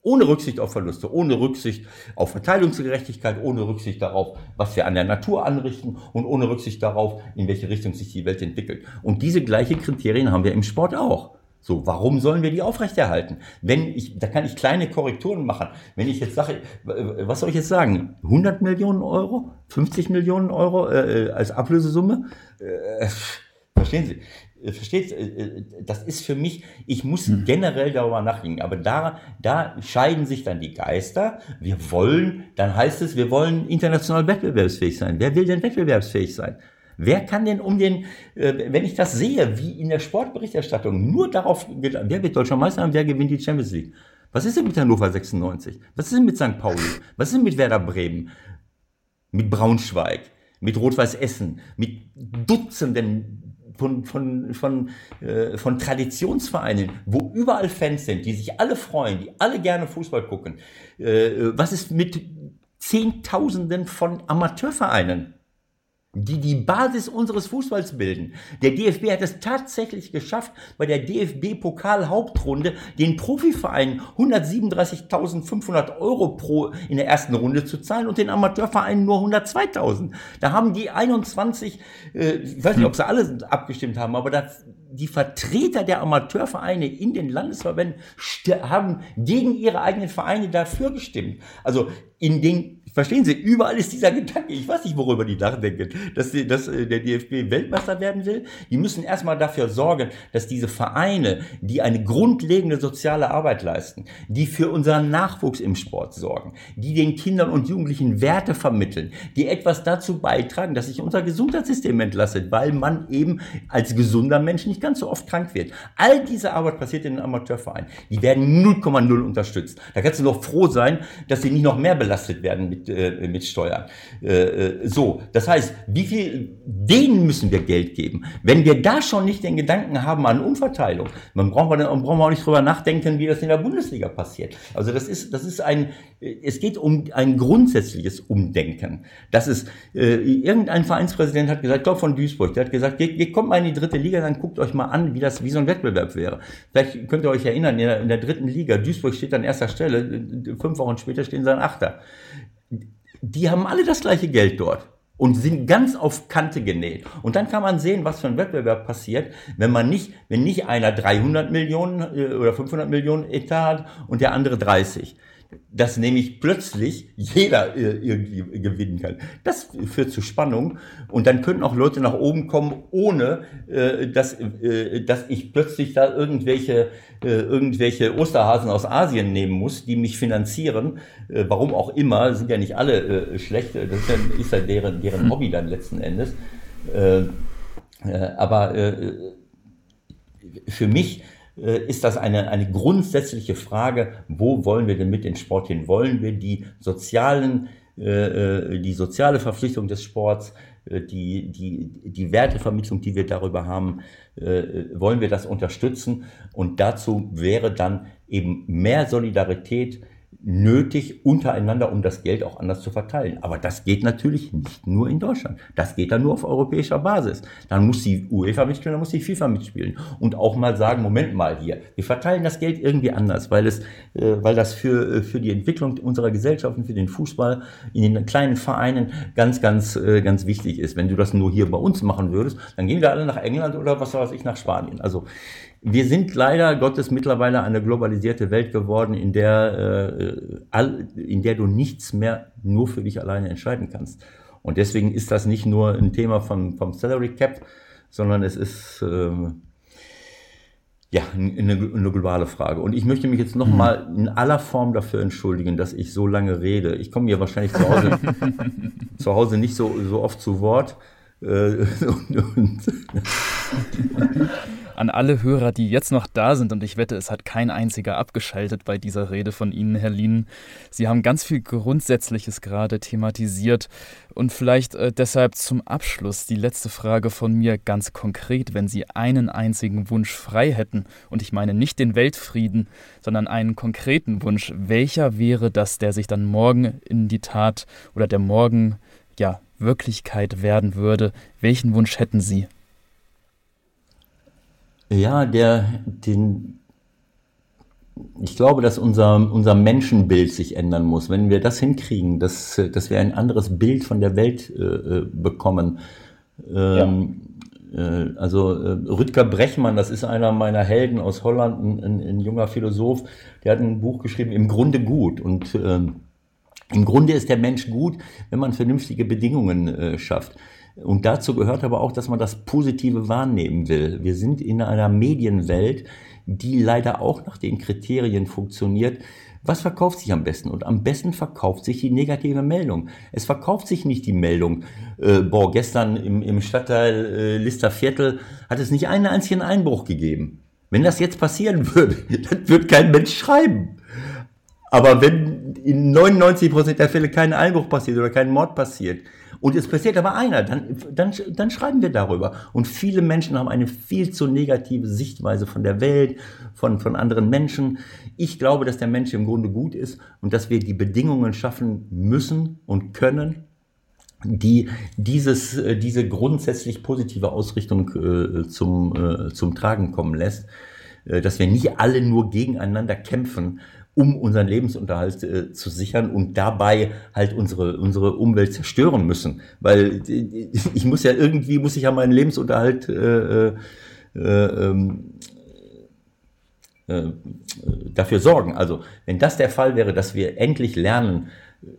ohne Rücksicht auf Verluste, ohne Rücksicht auf Verteilungsgerechtigkeit, ohne Rücksicht darauf, was wir an der Natur anrichten und ohne Rücksicht darauf, in welche Richtung sich die Welt entwickelt. Und diese gleichen Kriterien haben wir im Sport auch. So, warum sollen wir die aufrechterhalten? Wenn ich, da kann ich kleine Korrekturen machen. Wenn ich jetzt sage, was soll ich jetzt sagen? 100 Millionen Euro? 50 Millionen Euro äh, als Ablösesumme? Äh, verstehen Sie? Äh, versteht, äh, äh, das ist für mich, ich muss hm. generell darüber nachdenken, aber da, da scheiden sich dann die Geister. Wir wollen, dann heißt es, wir wollen international wettbewerbsfähig sein. Wer will denn wettbewerbsfähig sein? Wer kann denn um den, wenn ich das sehe, wie in der Sportberichterstattung nur darauf, wer wird deutscher Meister und wer gewinnt die Champions League? Was ist denn mit Hannover 96? Was ist denn mit St. Pauli? Was ist denn mit Werder Bremen? Mit Braunschweig? Mit Rot-Weiß Essen? Mit Dutzenden von, von, von, äh, von Traditionsvereinen, wo überall Fans sind, die sich alle freuen, die alle gerne Fußball gucken. Äh, was ist mit Zehntausenden von Amateurvereinen? Die die Basis unseres Fußballs bilden. Der DFB hat es tatsächlich geschafft, bei der DFB-Pokal-Hauptrunde den Profivereinen 137.500 Euro pro in der ersten Runde zu zahlen und den Amateurvereinen nur 102.000. Da haben die 21, äh, ich weiß nicht, ob sie alle abgestimmt haben, aber das, die Vertreter der Amateurvereine in den Landesverbänden haben gegen ihre eigenen Vereine dafür gestimmt. Also in den Verstehen Sie, überall ist dieser Gedanke, ich weiß nicht, worüber die nachdenken, dass, die, dass äh, der DFB Weltmeister werden will. Die müssen erstmal dafür sorgen, dass diese Vereine, die eine grundlegende soziale Arbeit leisten, die für unseren Nachwuchs im Sport sorgen, die den Kindern und Jugendlichen Werte vermitteln, die etwas dazu beitragen, dass sich unser Gesundheitssystem entlastet, weil man eben als gesunder Mensch nicht ganz so oft krank wird. All diese Arbeit passiert in den Amateurvereinen. Die werden 0,0 unterstützt. Da kannst du noch froh sein, dass sie nicht noch mehr belastet werden mit äh, mit Steuern. Äh, äh, so, das heißt, wie viel, denen müssen wir Geld geben. Wenn wir da schon nicht den Gedanken haben an Umverteilung, dann brauchen wir, dann brauchen wir auch nicht drüber nachdenken, wie das in der Bundesliga passiert. Also das ist, das ist ein, es geht um ein grundsätzliches Umdenken. Das ist, irgendein Vereinspräsident hat gesagt, ich glaube von Duisburg, der hat gesagt, ihr kommt mal in die dritte Liga, dann guckt euch mal an, wie das, wie so ein Wettbewerb wäre. Vielleicht könnt ihr euch erinnern, in der, in der dritten Liga, Duisburg steht an erster Stelle, fünf Wochen später stehen sie an Achter die haben alle das gleiche Geld dort. und sind ganz auf Kante genäht. Und dann kann man sehen, was für ein Wettbewerb passiert, wenn man nicht, wenn nicht einer 300 Millionen äh, oder 500 Millionen Etat hat und der andere 30 dass nämlich plötzlich jeder äh, irgendwie gewinnen kann. Das führt zu Spannung und dann könnten auch Leute nach oben kommen, ohne äh, dass, äh, dass ich plötzlich da irgendwelche, irgendwelche Osterhasen aus Asien nehmen muss, die mich finanzieren. Warum auch immer, sind ja nicht alle schlecht, das ist ja, ist ja deren, deren Hobby dann letzten Endes. Aber für mich ist das eine, eine grundsätzliche Frage, wo wollen wir denn mit dem Sport hin? Wollen wir die sozialen, äh, äh die soziale Verpflichtung des Sports, äh, die, die, die Wertevermittlung, die wir darüber haben, äh, wollen wir das unterstützen? Und dazu wäre dann eben mehr Solidarität, nötig untereinander, um das Geld auch anders zu verteilen. Aber das geht natürlich nicht nur in Deutschland. Das geht dann nur auf europäischer Basis. Dann muss die UEFA mitspielen, dann muss die FIFA mitspielen und auch mal sagen, Moment mal hier, wir verteilen das Geld irgendwie anders, weil es, äh, weil das für, äh, für die Entwicklung unserer Gesellschaften, für den Fußball in den kleinen Vereinen ganz, ganz, äh, ganz wichtig ist. Wenn du das nur hier bei uns machen würdest, dann gehen wir alle nach England oder was weiß ich nach Spanien. Also wir sind leider Gottes mittlerweile eine globalisierte Welt geworden, in der, äh, in der du nichts mehr nur für dich alleine entscheiden kannst. Und deswegen ist das nicht nur ein Thema vom, vom Salary Cap, sondern es ist äh, ja eine, eine, globale Frage. Und ich möchte mich jetzt nochmal mhm. in aller Form dafür entschuldigen, dass ich so lange rede. Ich komme hier wahrscheinlich zu Hause, (laughs) zu Hause nicht so, so oft zu Wort. Äh, (laughs) und, und (laughs) an alle Hörer, die jetzt noch da sind, und ich wette, es hat kein einziger abgeschaltet bei dieser Rede von Ihnen, Herr Lien. Sie haben ganz viel Grundsätzliches gerade thematisiert. Und vielleicht äh, deshalb zum Abschluss die letzte Frage von mir ganz konkret. Wenn Sie einen einzigen Wunsch frei hätten, und ich meine nicht den Weltfrieden, sondern einen konkreten Wunsch, welcher wäre das, der sich dann morgen in die Tat oder der morgen ja Wirklichkeit werden würde? Welchen Wunsch hätten Sie? Ja, der, den, ich glaube, dass unser, unser Menschenbild sich ändern muss. Wenn wir das hinkriegen, dass, dass wir ein anderes Bild von der Welt äh, äh bekommen. Ähm, ja. äh, also äh, Rüdger Brechmann, das ist einer meiner Helden aus Holland, ein, ein, ein, junger Philosoph, der hat ein Buch geschrieben, im Grunde gut. Und ähm, im Grunde ist der Mensch gut, wenn man vernünftige Bedingungen äh, schafft. Und dazu gehört aber auch, dass man das Positive wahrnehmen will. Wir sind in einer Medienwelt, die leider auch nach den Kriterien funktioniert. Was verkauft sich am besten? Und am besten verkauft sich die negative Meldung. Es verkauft sich nicht die Meldung, äh, boah, gestern im, im Stadtteil äh, Listerviertel hat es nicht einen einzigen Einbruch gegeben. Wenn das jetzt passieren (laughs) würde, dann wird kein Mensch schreiben. Aber wenn in 99% der Fälle kein Einbruch passiert oder kein Mord passiert, und es passiert aber einer, dann, dann, dann schreiben wir darüber. Und viele Menschen haben eine viel zu negative Sichtweise von der Welt, von, von anderen Menschen. Ich glaube, dass der Mensch im Grunde gut ist und dass wir die Bedingungen schaffen müssen und können, die dieses, äh, diese grundsätzlich positive Ausrichtung äh, zum, äh, zum Tragen kommen lässt, äh, dass wir nicht alle nur gegeneinander kämpfen um unseren Lebensunterhalt äh, zu sichern und dabei halt unsere, unsere Umwelt zerstören müssen. Weil äh, ich muss ja irgendwie, muss ich ja meinen Lebensunterhalt äh, äh, ähm, äh, dafür sorgen. Also wenn das der Fall wäre, dass wir endlich lernen,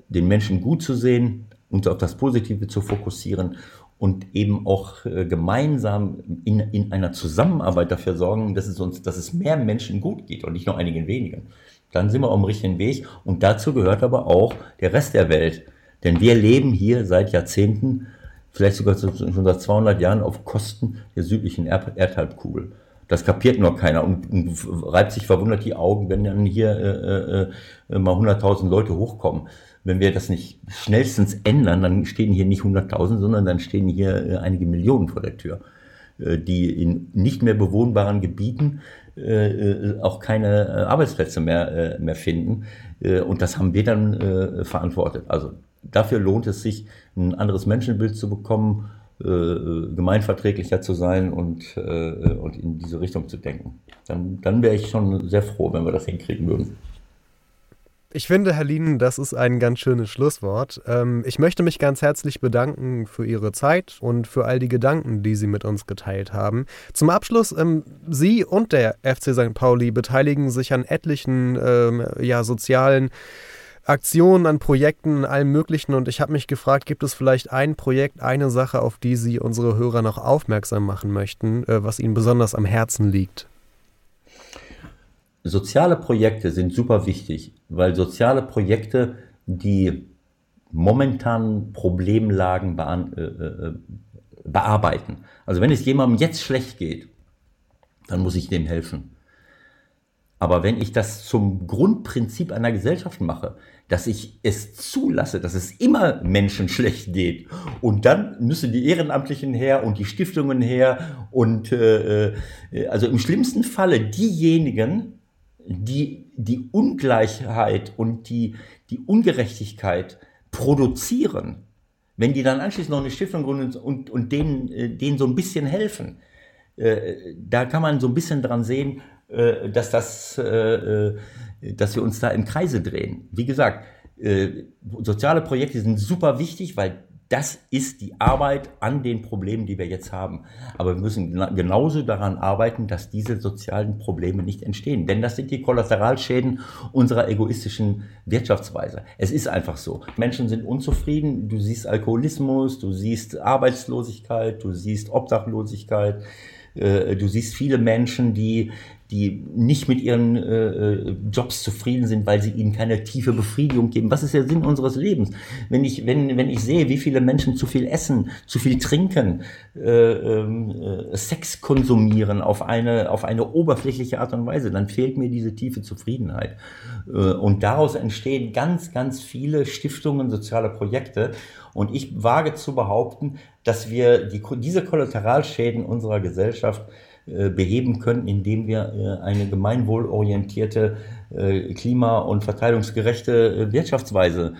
den Menschen gut zu sehen, uns auf das Positive zu fokussieren und eben auch äh, gemeinsam in, in einer Zusammenarbeit dafür sorgen, dass es uns, dass es mehr Menschen gut geht und nicht nur einigen wenigen dann sind wir auf dem richtigen Weg. Und dazu gehört aber auch der Rest der Welt. Denn wir leben hier seit Jahrzehnten, vielleicht sogar schon seit 200 Jahren, auf Kosten der südlichen Erdhalbkugel. Das kapiert nur keiner und, reibt sich verwundert die Augen, wenn dann hier äh, äh, mal 100.000 Leute hochkommen. Wenn wir das nicht schnellstens ändern, dann stehen hier nicht 100.000, sondern dann stehen hier äh, einige Millionen vor der Tür, äh, die in nicht mehr bewohnbaren Gebieten äh, äh, auch keine äh, Arbeitsplätze mehr, mehr finden. Und das haben wir dann verantwortet. Also dafür lohnt es sich, ein anderes Menschenbild zu bekommen, gemeinverträglicher zu sein und, und in diese Richtung zu denken. Dann, dann wäre ich schon sehr froh, wenn wir das hinkriegen würden. Ich finde, Herr Lienen, das ist ein ganz schönes Schlusswort. Ähm, ich möchte mich ganz herzlich bedanken für Ihre Zeit und für all die Gedanken, die Sie mit uns geteilt haben. Zum Abschluss, ähm, Sie und der FC St. Pauli beteiligen sich an etlichen ähm, ja, sozialen Aktionen, an Projekten, allem Möglichen. Und ich habe mich gefragt, gibt es vielleicht ein Projekt, eine Sache, auf die Sie unsere Hörer noch aufmerksam machen möchten, äh, was Ihnen besonders am Herzen liegt? Soziale Projekte sind super wichtig, weil soziale Projekte die momentanen Problemlagen äh, äh, bearbeiten. Also wenn es jemandem jetzt schlecht geht, dann muss ich dem helfen. Aber wenn ich das zum Grundprinzip einer Gesellschaft mache, dass ich es zulasse, dass es immer Menschen schlecht geht. Und dann müssen die Ehrenamtlichen her und die Stiftungen her und äh, äh, also im schlimmsten Falle diejenigen, die die Ungleichheit und die, die Ungerechtigkeit produzieren, wenn die dann anschließend noch eine Stiftung gründen und, und denen, äh, denen so ein bisschen helfen, äh, da kann man so ein bisschen dran sehen, äh, dass, das, äh, äh, dass wir uns da im Kreise drehen. Wie gesagt, soziale Projekte sind super wichtig, weil das ist die Arbeit an den Problemen, die wir jetzt haben. Aber wir müssen genauso daran arbeiten, dass diese sozialen Probleme nicht entstehen. Denn das sind die Kollateralschäden unserer egoistischen Wirtschaftsweise. Es ist einfach so. Menschen sind unzufrieden. Du siehst Alkoholismus, du siehst Arbeitslosigkeit, du siehst Obdachlosigkeit. Du siehst viele Menschen, die die nicht mit ihren äh, äh, Jobs zufrieden sind, weil sie ihnen keine tiefe Befriedigung geben. Was ist der Sinn unseres Lebens? Wenn ich, wenn, wenn ich sehe, wie viele Menschen zu viel essen, zu viel trinken, äh, äh, Sex konsumieren auf eine, auf eine oberflächliche Art und Weise, dann fehlt mir diese tiefe Zufriedenheit. Äh, und daraus entstehen ganz, ganz viele Stiftungen, soziale Projekte. Und ich wage zu behaupten, dass wir die, diese Kollateralschäden unserer Gesellschaft beheben können, indem wir äh, eine gemeinwohlorientierte, äh, klima- und verteilungsgerechte Wirtschaftsweise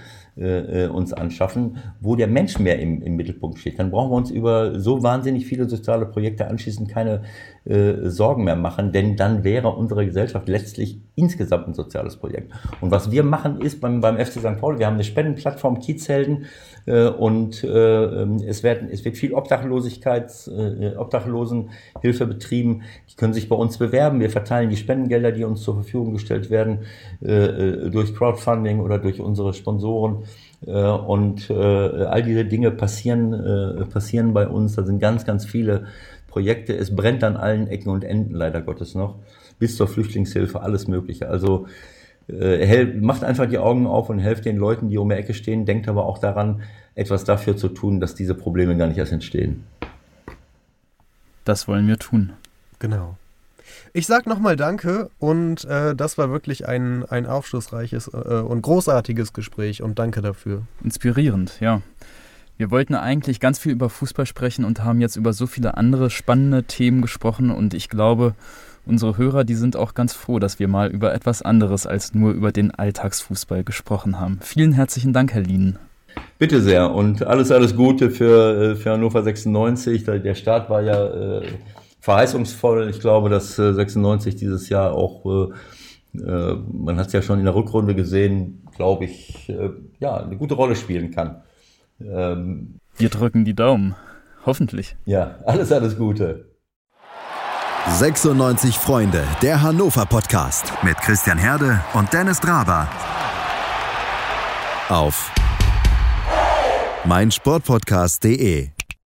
uns anschaffen, wo der Mensch mehr im, im, Mittelpunkt steht. Dann brauchen wir uns über so wahnsinnig viele soziale Projekte anschließend keine äh, Sorgen mehr machen, denn dann wäre unsere Gesellschaft letztlich insgesamt ein soziales Projekt. Und was wir machen ist beim, beim FC St. Paul, wir haben eine Spendenplattform Kiezhelden, äh, und äh, ähm, es, werden, es wird viel Obdachlosigkeit, äh, Obdachlosenhilfe betrieben. Die können sich bei uns bewerben. Wir verteilen die Spendengelder, die uns zur Verfügung gestellt werden, durch Crowdfunding oder durch unsere Sponsoren. Und all diese Dinge passieren, passieren bei uns. Da sind ganz, ganz viele Projekte. Es brennt an allen Ecken und Enden leider Gottes noch. Bis zur Flüchtlingshilfe, alles Mögliche. Also äh, macht einfach die Augen auf und helft den Leuten, die um die Ecke stehen. Denkt aber auch daran, etwas dafür zu tun, dass diese Probleme gar nicht erst entstehen. Das wollen wir tun. Genau. Ich sag nochmal Danke und äh, das war wirklich ein, ein aufschlussreiches äh, und großartiges Gespräch und danke dafür. Inspirierend, ja. Wir wollten eigentlich ganz viel über Fußball sprechen und haben jetzt über so viele andere spannende Themen gesprochen und ich glaube, unsere Hörer, die sind auch ganz froh, dass wir mal über etwas anderes als nur über den Alltagsfußball gesprochen haben. Vielen herzlichen Dank, Herr Lienen. Bitte sehr und alles, alles Gute für, äh, für Hannover 96. Der Start war ja äh, verheißungsvoll. Ich glaube, dass äh, 96 dieses Jahr auch, äh, äh man hat es ja schon in der Rückrunde gesehen, glaube ich, äh, ja, eine gute Rolle spielen kann. Ähm, Wir drücken die Daumen. Hoffentlich. Ja, alles, alles Gute. 96 Freunde, der Hannover Podcast mit Christian Herde und Dennis Draber. Auf meinsportpodcast.de